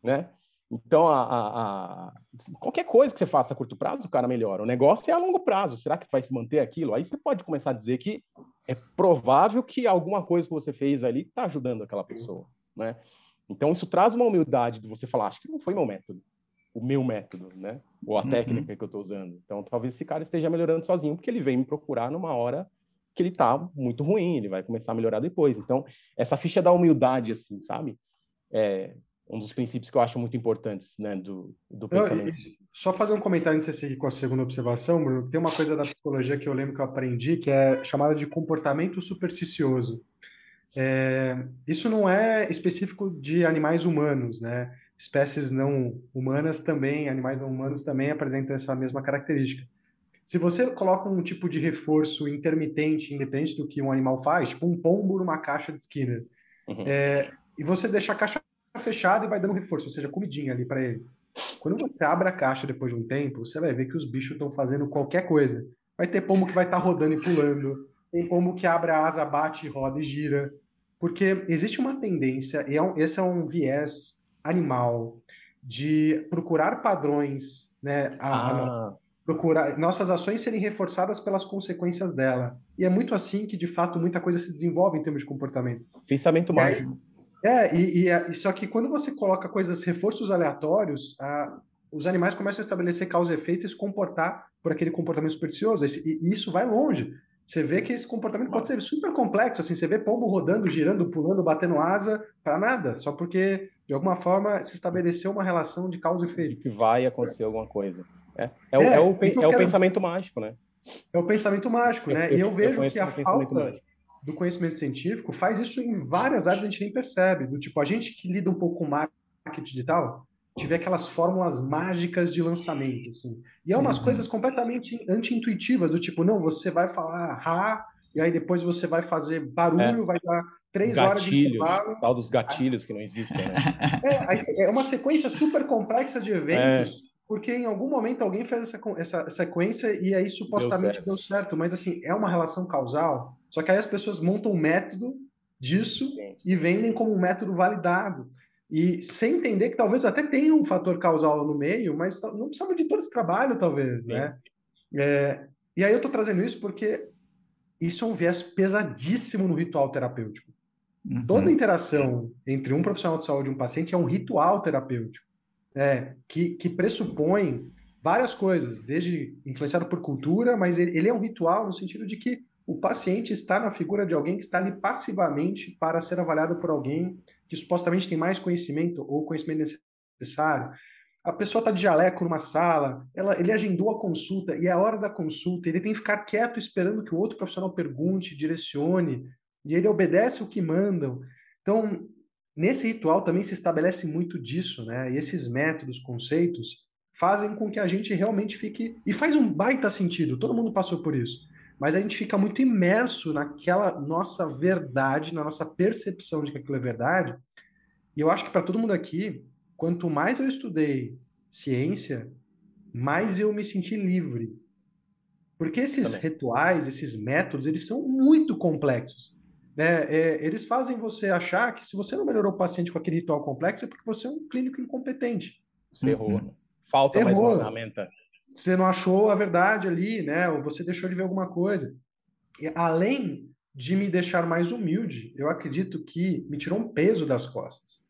né? Então, a, a, a, qualquer coisa que você faça a curto prazo, o cara melhora. O negócio é a longo prazo. Será que vai se manter aquilo? Aí você pode começar a dizer que é provável que alguma coisa que você fez ali está ajudando aquela pessoa, né? Então, isso traz uma humildade de você falar, acho que não foi meu método o meu método, né? Ou a uhum. técnica que eu estou usando. Então, talvez esse cara esteja melhorando sozinho, porque ele vem me procurar numa hora que ele está muito ruim, ele vai começar a melhorar depois. Então, essa ficha da humildade, assim, sabe? É um dos princípios que eu acho muito importantes, né, do, do pensamento. Eu, só fazer um comentário antes de seguir com a segunda observação, Bruno. Tem uma coisa da psicologia que eu lembro que eu aprendi, que é chamada de comportamento supersticioso. É, isso não é específico de animais humanos, né? Espécies não humanas também, animais não humanos também apresentam essa mesma característica. Se você coloca um tipo de reforço intermitente, independente do que um animal faz, tipo um pombo numa caixa de Skinner, uhum. é, e você deixa a caixa fechada e vai dando reforço, ou seja, comidinha ali para ele. Quando você abre a caixa depois de um tempo, você vai ver que os bichos estão fazendo qualquer coisa. Vai ter pombo que vai estar tá rodando e pulando, tem pombo que abre a asa, bate, roda e gira. Porque existe uma tendência, e é esse é um viés animal, de procurar padrões, né? A, ah. a, procurar nossas ações serem reforçadas pelas consequências dela. E é muito assim que, de fato, muita coisa se desenvolve em termos de comportamento. Pensamento mágico. É, e, e, é, só que quando você coloca coisas, reforços aleatórios, os animais começam a estabelecer causa e efeito e se comportar por aquele comportamento supersticioso. E, e isso vai longe. Você vê que esse comportamento pode ser super complexo, assim, você vê pombo rodando, girando, pulando, batendo asa, para nada, só porque de alguma forma se estabeleceu uma relação de causa e efeito. Que vai acontecer alguma coisa. É, é, o, é, é o, é quero... o pensamento mágico, né? É o pensamento mágico, né? Eu, e eu vejo que a falta mágico. do conhecimento científico faz isso em várias áreas a gente nem percebe. Do tipo, a gente que lida um pouco com marketing digital, tiver aquelas fórmulas mágicas de lançamento, assim. E é umas uhum. coisas completamente anti-intuitivas, do tipo, não, você vai falar ha, e aí depois você vai fazer barulho, é. vai dar três horas de intervalo. Tal dos gatilhos que não existem, né? É, é uma sequência super complexa de eventos, é. porque em algum momento alguém fez essa, essa sequência e aí supostamente deu certo. deu certo. Mas assim, é uma relação causal, só que aí as pessoas montam um método disso Sim. e vendem como um método validado. E sem entender que talvez até tenha um fator causal no meio, mas não precisava de todo esse trabalho, talvez, Sim. né? É, e aí eu tô trazendo isso porque isso é um viés pesadíssimo no ritual terapêutico. Uhum. Toda interação entre um profissional de saúde e um paciente é um ritual terapêutico, é, que, que pressupõe várias coisas, desde influenciado por cultura, mas ele, ele é um ritual no sentido de que o paciente está na figura de alguém que está ali passivamente para ser avaliado por alguém que supostamente tem mais conhecimento ou conhecimento necessário. A pessoa está de jaleco numa sala, ela, ele agendou a consulta e é a hora da consulta, ele tem que ficar quieto esperando que o outro profissional pergunte, direcione, e ele obedece o que mandam. Então, nesse ritual também se estabelece muito disso, né? E esses métodos, conceitos, fazem com que a gente realmente fique. E faz um baita sentido, todo mundo passou por isso. Mas a gente fica muito imerso naquela nossa verdade, na nossa percepção de que aquilo é verdade. E eu acho que para todo mundo aqui, quanto mais eu estudei ciência, mais eu me senti livre. Porque esses Também. rituais, esses métodos, eles são muito complexos. Né? É, eles fazem você achar que se você não melhorou o paciente com aquele ritual complexo é porque você é um clínico incompetente. Você errou. Uhum. Falta errou. mais uma ferramenta. Você não achou a verdade ali, né? Ou você deixou de ver alguma coisa. E além de me deixar mais humilde, eu acredito que me tirou um peso das costas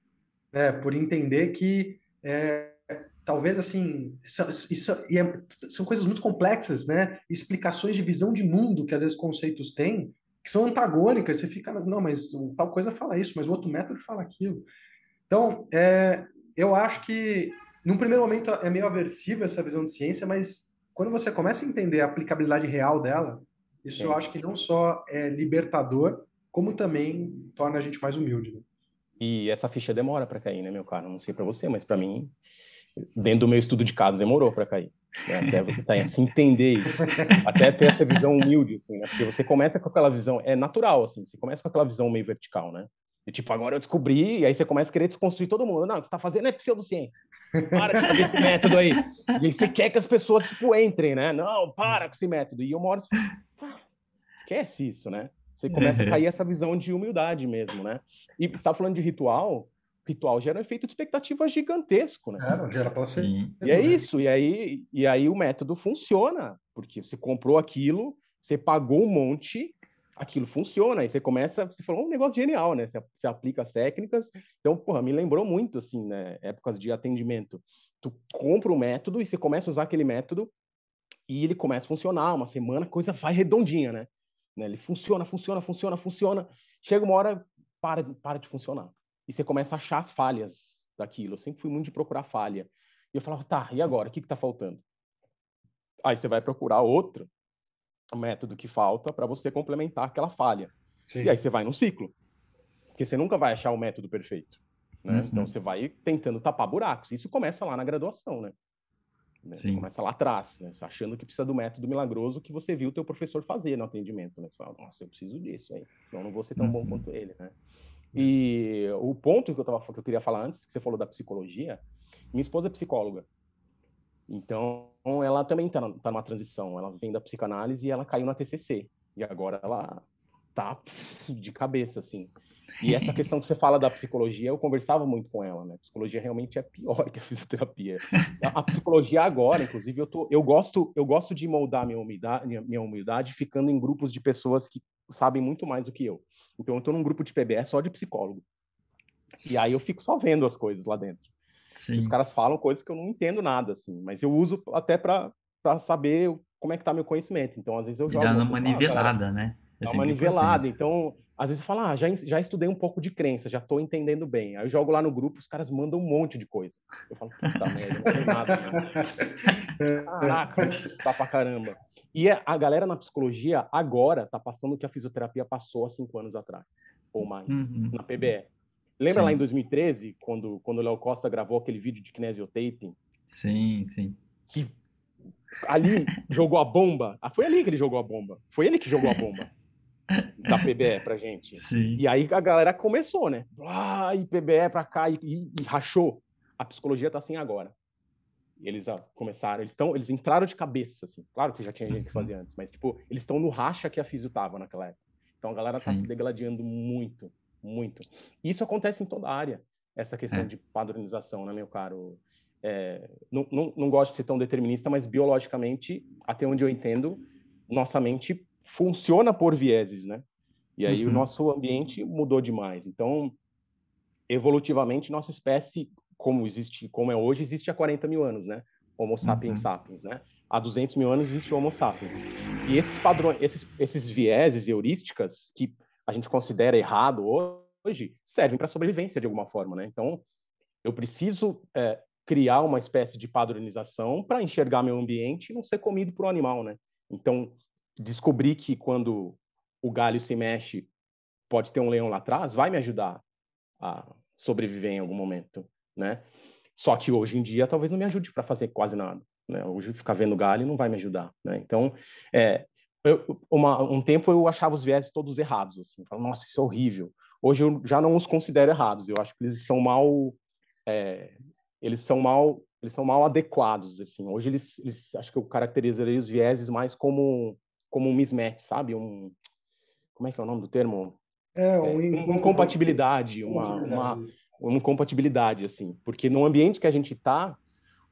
né, por entender que é, talvez assim isso, isso é, são coisas muito complexas, né? Explicações de visão de mundo que às vezes conceitos têm que são antagônicas. Você fica não, mas tal coisa fala isso, mas o outro método fala aquilo. Então, é, eu acho que num primeiro momento é meio aversivo essa visão de ciência, mas quando você começa a entender a aplicabilidade real dela, isso eu acho que não só é libertador, como também torna a gente mais humilde. Né? E essa ficha demora para cair, né, meu caro? Não sei para você, mas para mim, dentro do meu estudo de caso, demorou para cair. Né? Até você tá, assim, entender isso. Até ter essa visão humilde, assim, né? Porque você começa com aquela visão, é natural, assim, você começa com aquela visão meio vertical, né? E, tipo, agora eu descobri, e aí você começa a querer desconstruir todo mundo. Não, o que você tá fazendo é pseudociência. Para de fazer esse método aí. E aí você quer que as pessoas, tipo, entrem, né? Não, para com esse método. E eu moro assim, esquece isso, né? Você começa uhum. a cair essa visão de humildade mesmo, né? E você está falando de ritual, ritual gera um efeito de expectativa gigantesco, né? É, gera placebo. E é isso, e aí, e aí o método funciona, porque você comprou aquilo, você pagou um monte, aquilo funciona, aí você começa, você falou um negócio genial, né? Você, você aplica as técnicas, então, porra, me lembrou muito, assim, né? Épocas de atendimento. Tu compra um método e você começa a usar aquele método e ele começa a funcionar, uma semana, coisa vai redondinha, né? Né? Ele funciona, funciona, funciona, funciona. Chega uma hora, para, para de funcionar. E você começa a achar as falhas daquilo. Eu sempre fui muito de procurar falha. E eu falava, tá, e agora? O que está faltando? Aí você vai procurar outro método que falta para você complementar aquela falha. Sim. E aí você vai num ciclo. Porque você nunca vai achar o método perfeito. Né? Uhum. Então você vai tentando tapar buracos. Isso começa lá na graduação, né? Né? Você começa lá atrás, né? achando que precisa do método milagroso que você viu o teu professor fazer no atendimento. Né? Você fala, nossa, eu preciso disso, aí. senão não vou ser tão uhum. bom quanto ele. Né? E o ponto que eu, tava, que eu queria falar antes, que você falou da psicologia, minha esposa é psicóloga. Então, ela também está tá numa transição. Ela vem da psicanálise e ela caiu na TCC. E agora ela tá de cabeça, assim. E essa questão que você fala da psicologia, eu conversava muito com ela, né? A psicologia realmente é pior que a fisioterapia. A, psicologia agora, inclusive, eu, tô, eu, gosto, eu gosto de moldar minha humildade, minha humildade ficando em grupos de pessoas que sabem muito mais do que eu. Então, eu estou num grupo de PBS só de psicólogo. E aí eu fico só vendo as coisas lá dentro. Os caras falam coisas que eu não entendo nada, assim, mas eu uso até para saber como é que tá meu conhecimento. Então, às vezes eu jogo... E dá uma nivelada, né? É dá uma nivelada. Então, às vezes eu falo, ah, já, já estudei um pouco de crença, já estou entendendo bem. Aí eu jogo lá no grupo, os caras mandam um monte de coisa. Eu falo, puta merda, não tem nada. Né? Caraca, isso tá pra caramba. E é, a galera na psicologia agora tá passando o que a fisioterapia passou há cinco anos atrás, ou mais, uhum. na PBE. Lembra sim. lá em 2013, quando, quando o Léo Costa gravou aquele vídeo de kinesiotaping? Sim, sim. Que ali jogou a bomba. Ah, foi ali que ele jogou a bomba. Foi ele que jogou a bomba da PBE pra gente. Sim. E aí a galera começou, né? Ah, e PBE pra cá, e, e, e rachou. A psicologia tá assim agora. E eles ah, começaram, eles estão, eles entraram de cabeça, assim. Claro que já tinha gente que uhum. fazia antes, mas, tipo, eles estão no racha que a Físio tava naquela época. Então a galera tá Sim. se degladiando muito, muito. Isso acontece em toda a área, essa questão é. de padronização, né, meu caro? É, não, não, não gosto de ser tão determinista, mas biologicamente, até onde eu entendo, nossa mente funciona por vieses, né? E aí uhum. o nosso ambiente mudou demais. Então, evolutivamente, nossa espécie, como existe, como é hoje, existe há 40 mil anos, né? Homo sapiens uhum. sapiens, né? Há 200 mil anos existe o Homo sapiens. E esses padrões, esses, esses vieses heurísticas que a gente considera errado hoje, servem para sobrevivência de alguma forma, né? Então, eu preciso é, criar uma espécie de padronização para enxergar meu ambiente e não ser comido por um animal, né? Então, descobrir que quando o galho se mexe, pode ter um leão lá atrás, vai me ajudar a sobreviver em algum momento, né? Só que hoje em dia talvez não me ajude para fazer quase nada, né? Hoje ficar vendo galho não vai me ajudar, né? Então, é, eu, uma, um tempo eu achava os viés todos errados, assim, falava, nossa, isso é horrível. Hoje eu já não os considero errados, eu acho que eles são mal, é, eles são mal, eles são mal adequados, assim. Hoje eles, eles acho que eu caracterizaria os vieses mais como como um mismatch, sabe? Um como é que é o nome do termo? É, um, é, uma incompatibilidade, uma, uma, uma incompatibilidade, assim. Porque no ambiente que a gente está,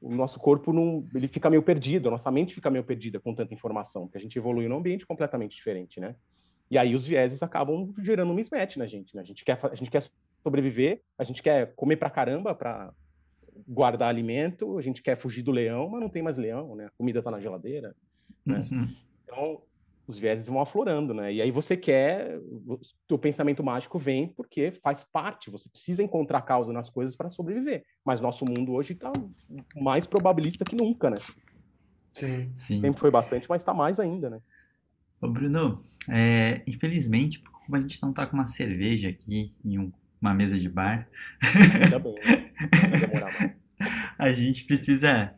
o nosso corpo não, ele fica meio perdido, a nossa mente fica meio perdida com tanta informação, porque a gente evolui num ambiente completamente diferente, né? E aí os vieses acabam gerando um mismatch na gente, né? A gente quer, a gente quer sobreviver, a gente quer comer pra caramba para guardar alimento, a gente quer fugir do leão, mas não tem mais leão, né? A comida tá na geladeira, né? Uhum. Então, os vieses vão aflorando, né? E aí você quer, o teu pensamento mágico vem porque faz parte, você precisa encontrar causa nas coisas para sobreviver. Mas nosso mundo hoje está mais probabilista que nunca, né? Sim. Sim. Sempre foi bastante, mas está mais ainda, né? Ô Bruno, é, infelizmente, como a gente não está com uma cerveja aqui em um, uma mesa de bar... Ainda bem, né? Vai demorar mais. A gente precisa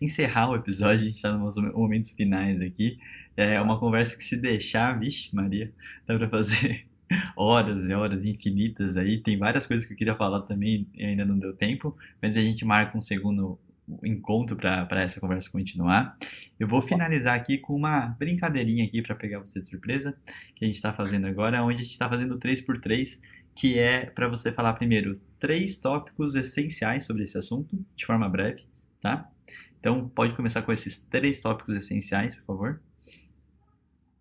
encerrar o episódio, a gente está nos momentos finais aqui. É uma conversa que se deixar, vixe, Maria, dá para fazer horas e horas infinitas aí. Tem várias coisas que eu queria falar também e ainda não deu tempo, mas a gente marca um segundo encontro para essa conversa continuar. Eu vou finalizar aqui com uma brincadeirinha aqui para pegar você de surpresa, que a gente está fazendo agora, onde a gente está fazendo 3x3, que é para você falar primeiro três tópicos essenciais sobre esse assunto, de forma breve, tá? Então, pode começar com esses três tópicos essenciais, por favor.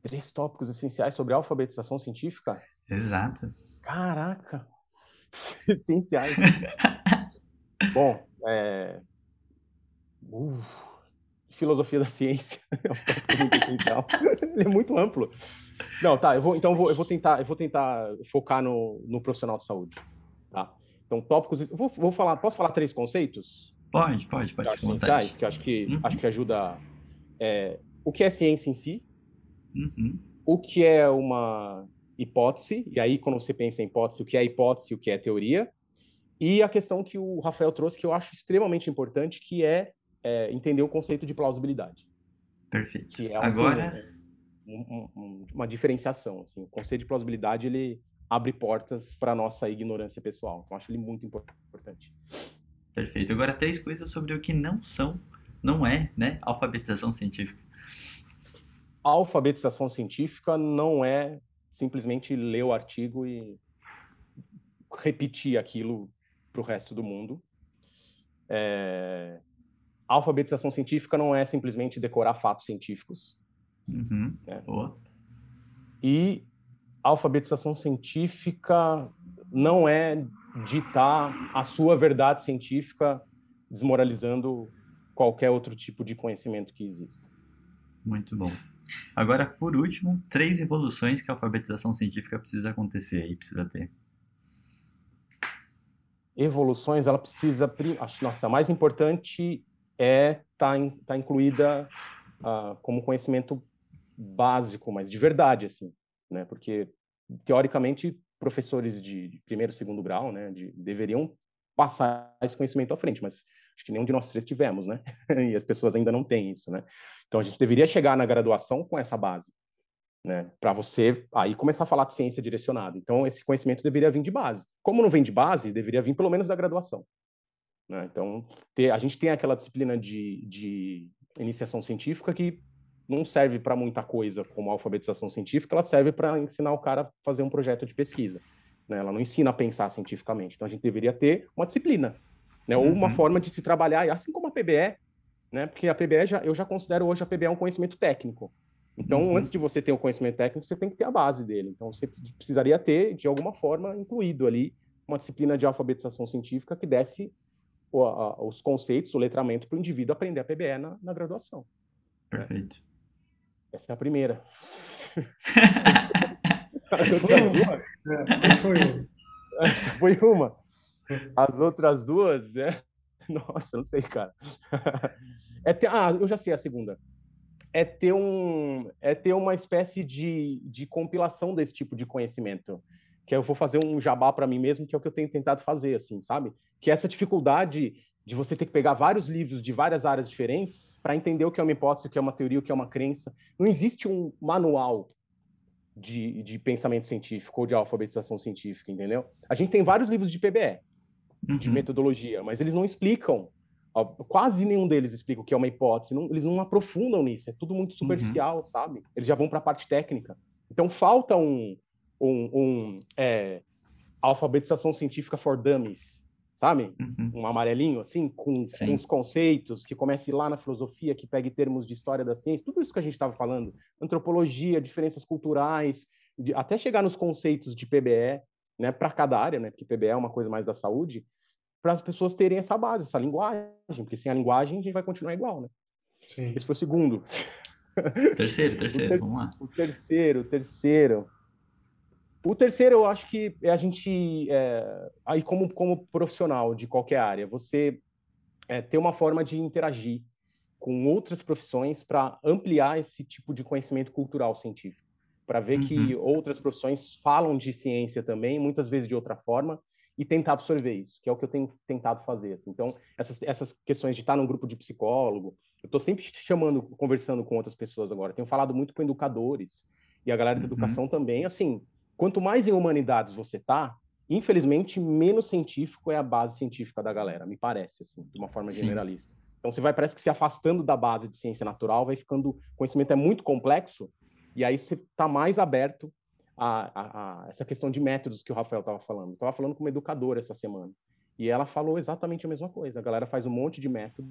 Três tópicos essenciais sobre alfabetização científica? Exato. Caraca! essenciais. Bom, é... Uh, filosofia da ciência é um tópico muito essencial. Ele é muito amplo. Não, tá, eu vou, então eu vou, eu vou tentar, eu vou tentar focar no, no profissional de saúde, tá? Então, tópicos, vou, vou falar, posso falar três conceitos? Pode, pode, pode. Essenciais, que eu acho que, uhum. acho que ajuda, é, o que é ciência em si, uhum. o que é uma hipótese, e aí quando você pensa em hipótese, o que é hipótese, o que é teoria, e a questão que o Rafael trouxe, que eu acho extremamente importante, que é, é entender o conceito de plausibilidade. Perfeito. Que é, assim, Agora um, um, uma diferenciação. Assim. O conceito de plausibilidade ele abre portas para nossa ignorância pessoal. Então, acho ele muito importante. Perfeito. Agora, três coisas sobre o que não são, não é, né, alfabetização científica. Alfabetização científica não é simplesmente ler o artigo e repetir aquilo para o resto do mundo. É... Alfabetização científica não é simplesmente decorar fatos científicos. Uhum. Né? E a alfabetização científica não é ditar a sua verdade científica desmoralizando qualquer outro tipo de conhecimento que exista. Muito bom. Agora, por último, três evoluções que a alfabetização científica precisa acontecer e precisa ter. Evoluções, ela precisa. Nossa, a mais importante é estar tá, tá incluída uh, como conhecimento básico, mas de verdade, assim, né? Porque, teoricamente, professores de primeiro, segundo grau, né, de, deveriam passar esse conhecimento à frente, mas acho que nenhum de nós três tivemos, né? e as pessoas ainda não têm isso, né? Então, a gente deveria chegar na graduação com essa base, né? Para você aí começar a falar de ciência direcionada. Então, esse conhecimento deveria vir de base. Como não vem de base, deveria vir pelo menos da graduação. Né? Então, ter, a gente tem aquela disciplina de, de iniciação científica que não serve para muita coisa como alfabetização científica, ela serve para ensinar o cara a fazer um projeto de pesquisa. Né? Ela não ensina a pensar cientificamente. Então a gente deveria ter uma disciplina, né? ou uma uhum. forma de se trabalhar, assim como a PBE, né? porque a PBE já, eu já considero hoje a PBE um conhecimento técnico. Então, uhum. antes de você ter o conhecimento técnico, você tem que ter a base dele. Então, você precisaria ter, de alguma forma, incluído ali uma disciplina de alfabetização científica que desse o, a, os conceitos, o letramento para o indivíduo aprender a PBE na, na graduação. Perfeito. Né? Essa é a primeira. foi uma. É, foi uma. Essa foi uma. As outras duas, né? Nossa, não sei, cara. É ter... Ah, eu já sei a segunda. É ter, um... é ter uma espécie de, de compilação desse tipo de conhecimento. Que eu vou fazer um jabá para mim mesmo, que é o que eu tenho tentado fazer, assim, sabe? Que é essa dificuldade de você ter que pegar vários livros de várias áreas diferentes para entender o que é uma hipótese, o que é uma teoria, o que é uma crença. Não existe um manual de, de pensamento científico ou de alfabetização científica, entendeu? A gente tem vários livros de PBE, uhum. de metodologia, mas eles não explicam, quase nenhum deles explica o que é uma hipótese, não, eles não aprofundam nisso, é tudo muito superficial, uhum. sabe? Eles já vão para a parte técnica. Então falta um, um, um é, alfabetização científica for dummies, sabe? Uhum. Um amarelinho, assim, com, com os conceitos, que comece lá na filosofia, que pegue termos de história da ciência, tudo isso que a gente estava falando, antropologia, diferenças culturais, de, até chegar nos conceitos de PBE, né, para cada área, né, porque PBE é uma coisa mais da saúde, para as pessoas terem essa base, essa linguagem, porque sem a linguagem a gente vai continuar igual, né? Sim. Esse foi o segundo. Terceiro, terceiro, ter vamos lá. O terceiro, o terceiro. O terceiro, eu acho que é a gente, é, aí como, como profissional de qualquer área, você é, ter uma forma de interagir com outras profissões para ampliar esse tipo de conhecimento cultural científico, para ver uhum. que outras profissões falam de ciência também, muitas vezes de outra forma, e tentar absorver isso, que é o que eu tenho tentado fazer. Assim. Então, essas, essas questões de estar num grupo de psicólogo, eu estou sempre chamando, conversando com outras pessoas agora, tenho falado muito com educadores, e a galera da uhum. educação também, assim, Quanto mais em humanidades você tá, infelizmente, menos científico é a base científica da galera, me parece, assim, de uma forma Sim. generalista. Então você vai, parece que se afastando da base de ciência natural, vai ficando, o conhecimento é muito complexo, e aí você está mais aberto a, a, a, essa questão de métodos que o Rafael estava falando. Estava falando com uma educadora essa semana, e ela falou exatamente a mesma coisa. A galera faz um monte de método,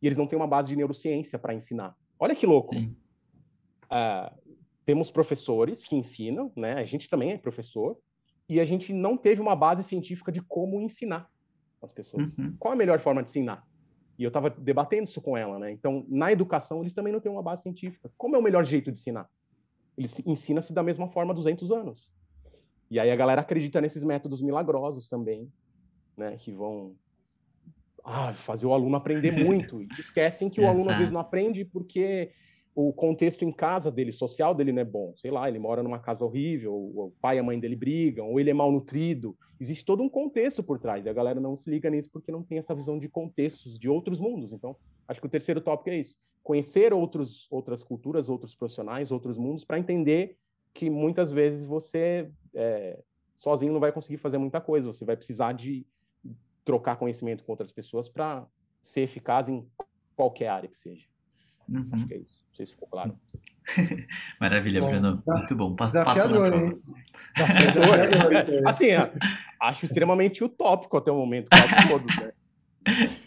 e eles não têm uma base de neurociência para ensinar. Olha que louco. Uh, temos professores que ensinam, né? A gente também é professor e a gente não teve uma base científica de como ensinar as pessoas. Uhum. Qual a melhor forma de ensinar? E eu estava debatendo isso com ela, né? Então, na educação, eles também não têm uma base científica. Como é o melhor jeito de ensinar? Eles ensina-se da mesma forma há 200 anos. E aí a galera acredita nesses métodos milagrosos também, né? Que vão ah, fazer o aluno aprender muito. E esquecem que o aluno às vezes não aprende porque o contexto em casa dele, social dele não é bom. Sei lá, ele mora numa casa horrível, o pai e a mãe dele brigam, ou ele é mal nutrido. Existe todo um contexto por trás, e a galera não se liga nisso porque não tem essa visão de contextos de outros mundos. Então, acho que o terceiro tópico é isso: conhecer outros, outras culturas, outros profissionais, outros mundos, para entender que muitas vezes você é, sozinho não vai conseguir fazer muita coisa, você vai precisar de trocar conhecimento com outras pessoas para ser eficaz em qualquer área que seja. Uhum. Acho que é isso. Não sei se ficou claro. Maravilha, bom, Bruno. Tá. Muito bom. Passa, Desafiador, hein? Desafiador, assim, acho extremamente utópico até o momento, quase todos, né?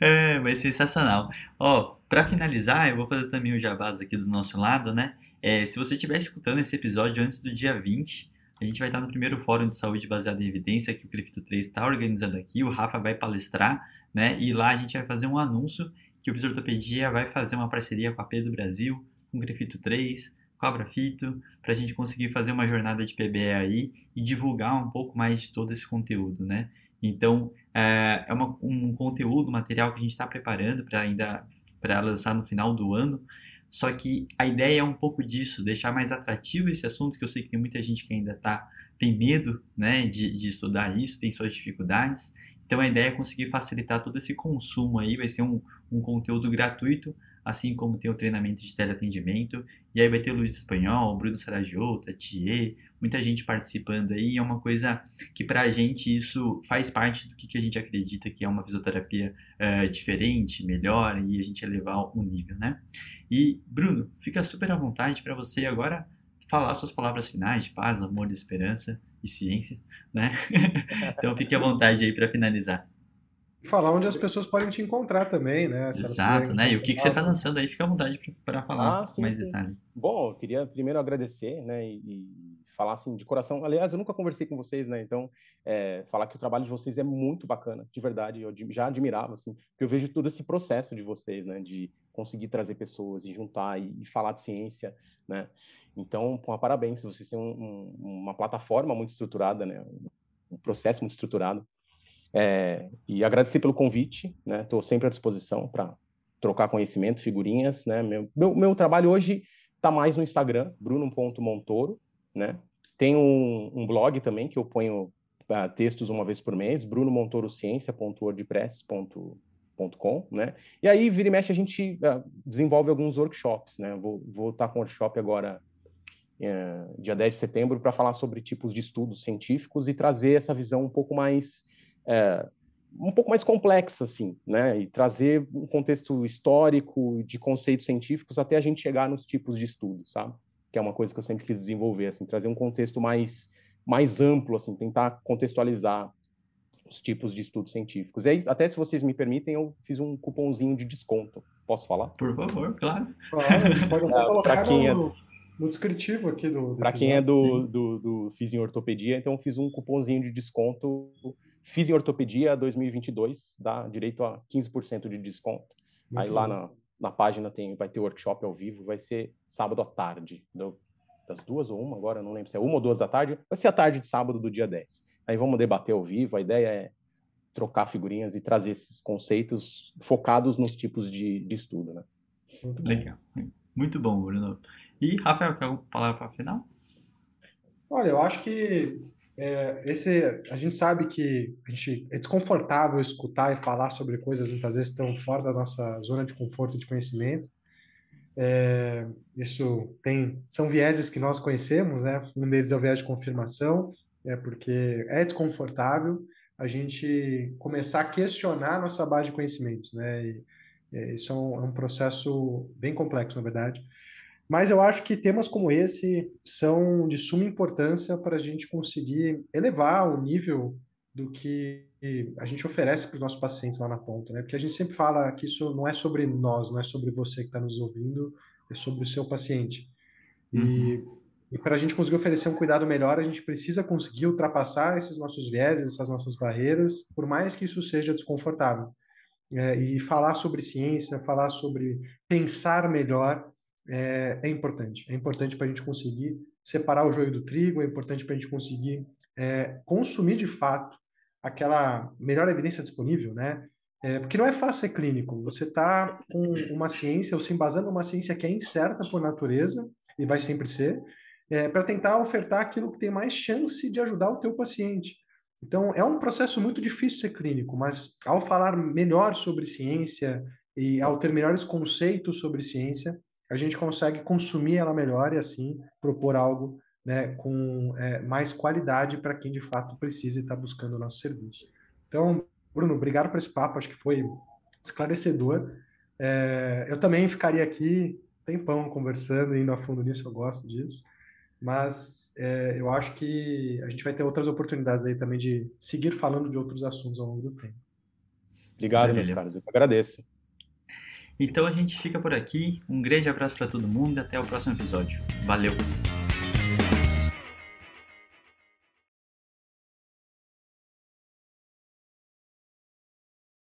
É, mas sensacional. Ó, para finalizar, eu vou fazer também o jabás aqui do nosso lado, né? É, se você estiver escutando esse episódio antes do dia 20, a gente vai estar no primeiro fórum de saúde baseado em evidência que o Crefito 3 está organizando aqui. O Rafa vai palestrar, né? E lá a gente vai fazer um anúncio que o Fisiortopedia vai fazer uma parceria com a P do Brasil, com o Grafito 3, com a para a gente conseguir fazer uma jornada de PBE aí e divulgar um pouco mais de todo esse conteúdo, né? Então, é, é uma, um conteúdo, material que a gente está preparando para ainda para lançar no final do ano. Só que a ideia é um pouco disso, deixar mais atrativo esse assunto, que eu sei que tem muita gente que ainda tá, tem medo né, de, de estudar isso, tem suas dificuldades. Então a ideia é conseguir facilitar todo esse consumo aí, vai ser um, um conteúdo gratuito, assim como tem o treinamento de teleatendimento, e aí vai ter Luiz Espanhol, Bruno Saragiota, Thier, muita gente participando aí, é uma coisa que para a gente isso faz parte do que, que a gente acredita que é uma fisioterapia uh, diferente, melhor, e a gente elevar o nível, né? E Bruno, fica super à vontade para você agora falar suas palavras finais de paz, amor, esperança e ciência, né? então fique à vontade aí para finalizar. falar onde as pessoas podem te encontrar também, né? Exato, né? E o que, que você está lançando aí, fica à vontade para falar ah, sim, mais detalhes. Bom, eu queria primeiro agradecer, né? E, falar assim de coração. Aliás, eu nunca conversei com vocês, né? Então, é, falar que o trabalho de vocês é muito bacana, de verdade. Eu já admirava, assim, porque eu vejo todo esse processo de vocês, né? De conseguir trazer pessoas e juntar e, e falar de ciência, né? Então, pô, parabéns. Vocês têm um, um, uma plataforma muito estruturada, né? Um processo muito estruturado. É, e agradecer pelo convite, né? Estou sempre à disposição para trocar conhecimento, figurinhas, né? Meu, meu, meu trabalho hoje está mais no Instagram, bruno.montoro, né? Tem um, um blog também que eu ponho uh, textos uma vez por mês, brunomontorociência.wordpress.com, né? E aí, vira e mexe, a gente uh, desenvolve alguns workshops, né? Vou, estar com um workshop agora, uh, dia 10 de setembro, para falar sobre tipos de estudos científicos e trazer essa visão um pouco mais... Uh, um pouco mais complexa, assim, né? E trazer um contexto histórico de conceitos científicos até a gente chegar nos tipos de estudos, sabe? Que é uma coisa que eu sempre quis desenvolver, assim, trazer um contexto mais, mais amplo, assim, tentar contextualizar os tipos de estudos científicos. E aí, até se vocês me permitem, eu fiz um cupomzinho de desconto. Posso falar? Por favor, claro. Claro, pode até colocar quem no, é... no descritivo aqui do, do Para quem é do, do, do Fiz em Ortopedia, então fiz um cupomzinho de desconto Fiz em Ortopedia 2022, dá direito a 15% de desconto. Muito aí bom. lá na, na página tem, vai ter workshop ao vivo, vai ser sábado à tarde, do, das duas ou uma, agora não lembro se é uma ou duas da tarde, vai ser a tarde de sábado do dia 10. Aí vamos debater ao vivo, a ideia é trocar figurinhas e trazer esses conceitos focados nos tipos de, de estudo, né? Muito Legal. Muito bom, Bruno. E, Rafael, quer alguma palavra para final? Olha, eu acho que é, esse, a gente sabe que a gente, é desconfortável escutar e falar sobre coisas muitas vezes tão fora da nossa zona de conforto e de conhecimento. É, isso tem são vieses que nós conhecemos, né? Um deles é o viés de confirmação, é porque é desconfortável a gente começar a questionar a nossa base de conhecimentos, né? E, é, isso é um, é um processo bem complexo, na verdade. Mas eu acho que temas como esse são de suma importância para a gente conseguir elevar o nível do que a gente oferece para os nossos pacientes lá na ponta, né? Porque a gente sempre fala que isso não é sobre nós, não é sobre você que está nos ouvindo, é sobre o seu paciente. E, uhum. e para a gente conseguir oferecer um cuidado melhor, a gente precisa conseguir ultrapassar esses nossos vieses, essas nossas barreiras, por mais que isso seja desconfortável. É, e falar sobre ciência, falar sobre pensar melhor, é, é importante. É importante para a gente conseguir separar o joio do trigo, é importante para a gente conseguir é, consumir de fato aquela melhor evidência disponível, né? É, porque não é fácil ser clínico. Você está com uma ciência, ou se embasando numa ciência que é incerta por natureza, e vai sempre ser, é, para tentar ofertar aquilo que tem mais chance de ajudar o teu paciente. Então, é um processo muito difícil ser clínico, mas ao falar melhor sobre ciência e ao ter melhores conceitos sobre ciência, a gente consegue consumir ela melhor e assim propor algo né, com é, mais qualidade para quem de fato precisa e está buscando o nosso serviço. Então, Bruno, obrigado por esse papo, acho que foi esclarecedor. É, eu também ficaria aqui tempão conversando, indo a fundo nisso, eu gosto disso. Mas é, eu acho que a gente vai ter outras oportunidades aí também de seguir falando de outros assuntos ao longo do tempo. Obrigado, meus caros. Eu agradeço. Então a gente fica por aqui. Um grande abraço para todo mundo e até o próximo episódio. Valeu!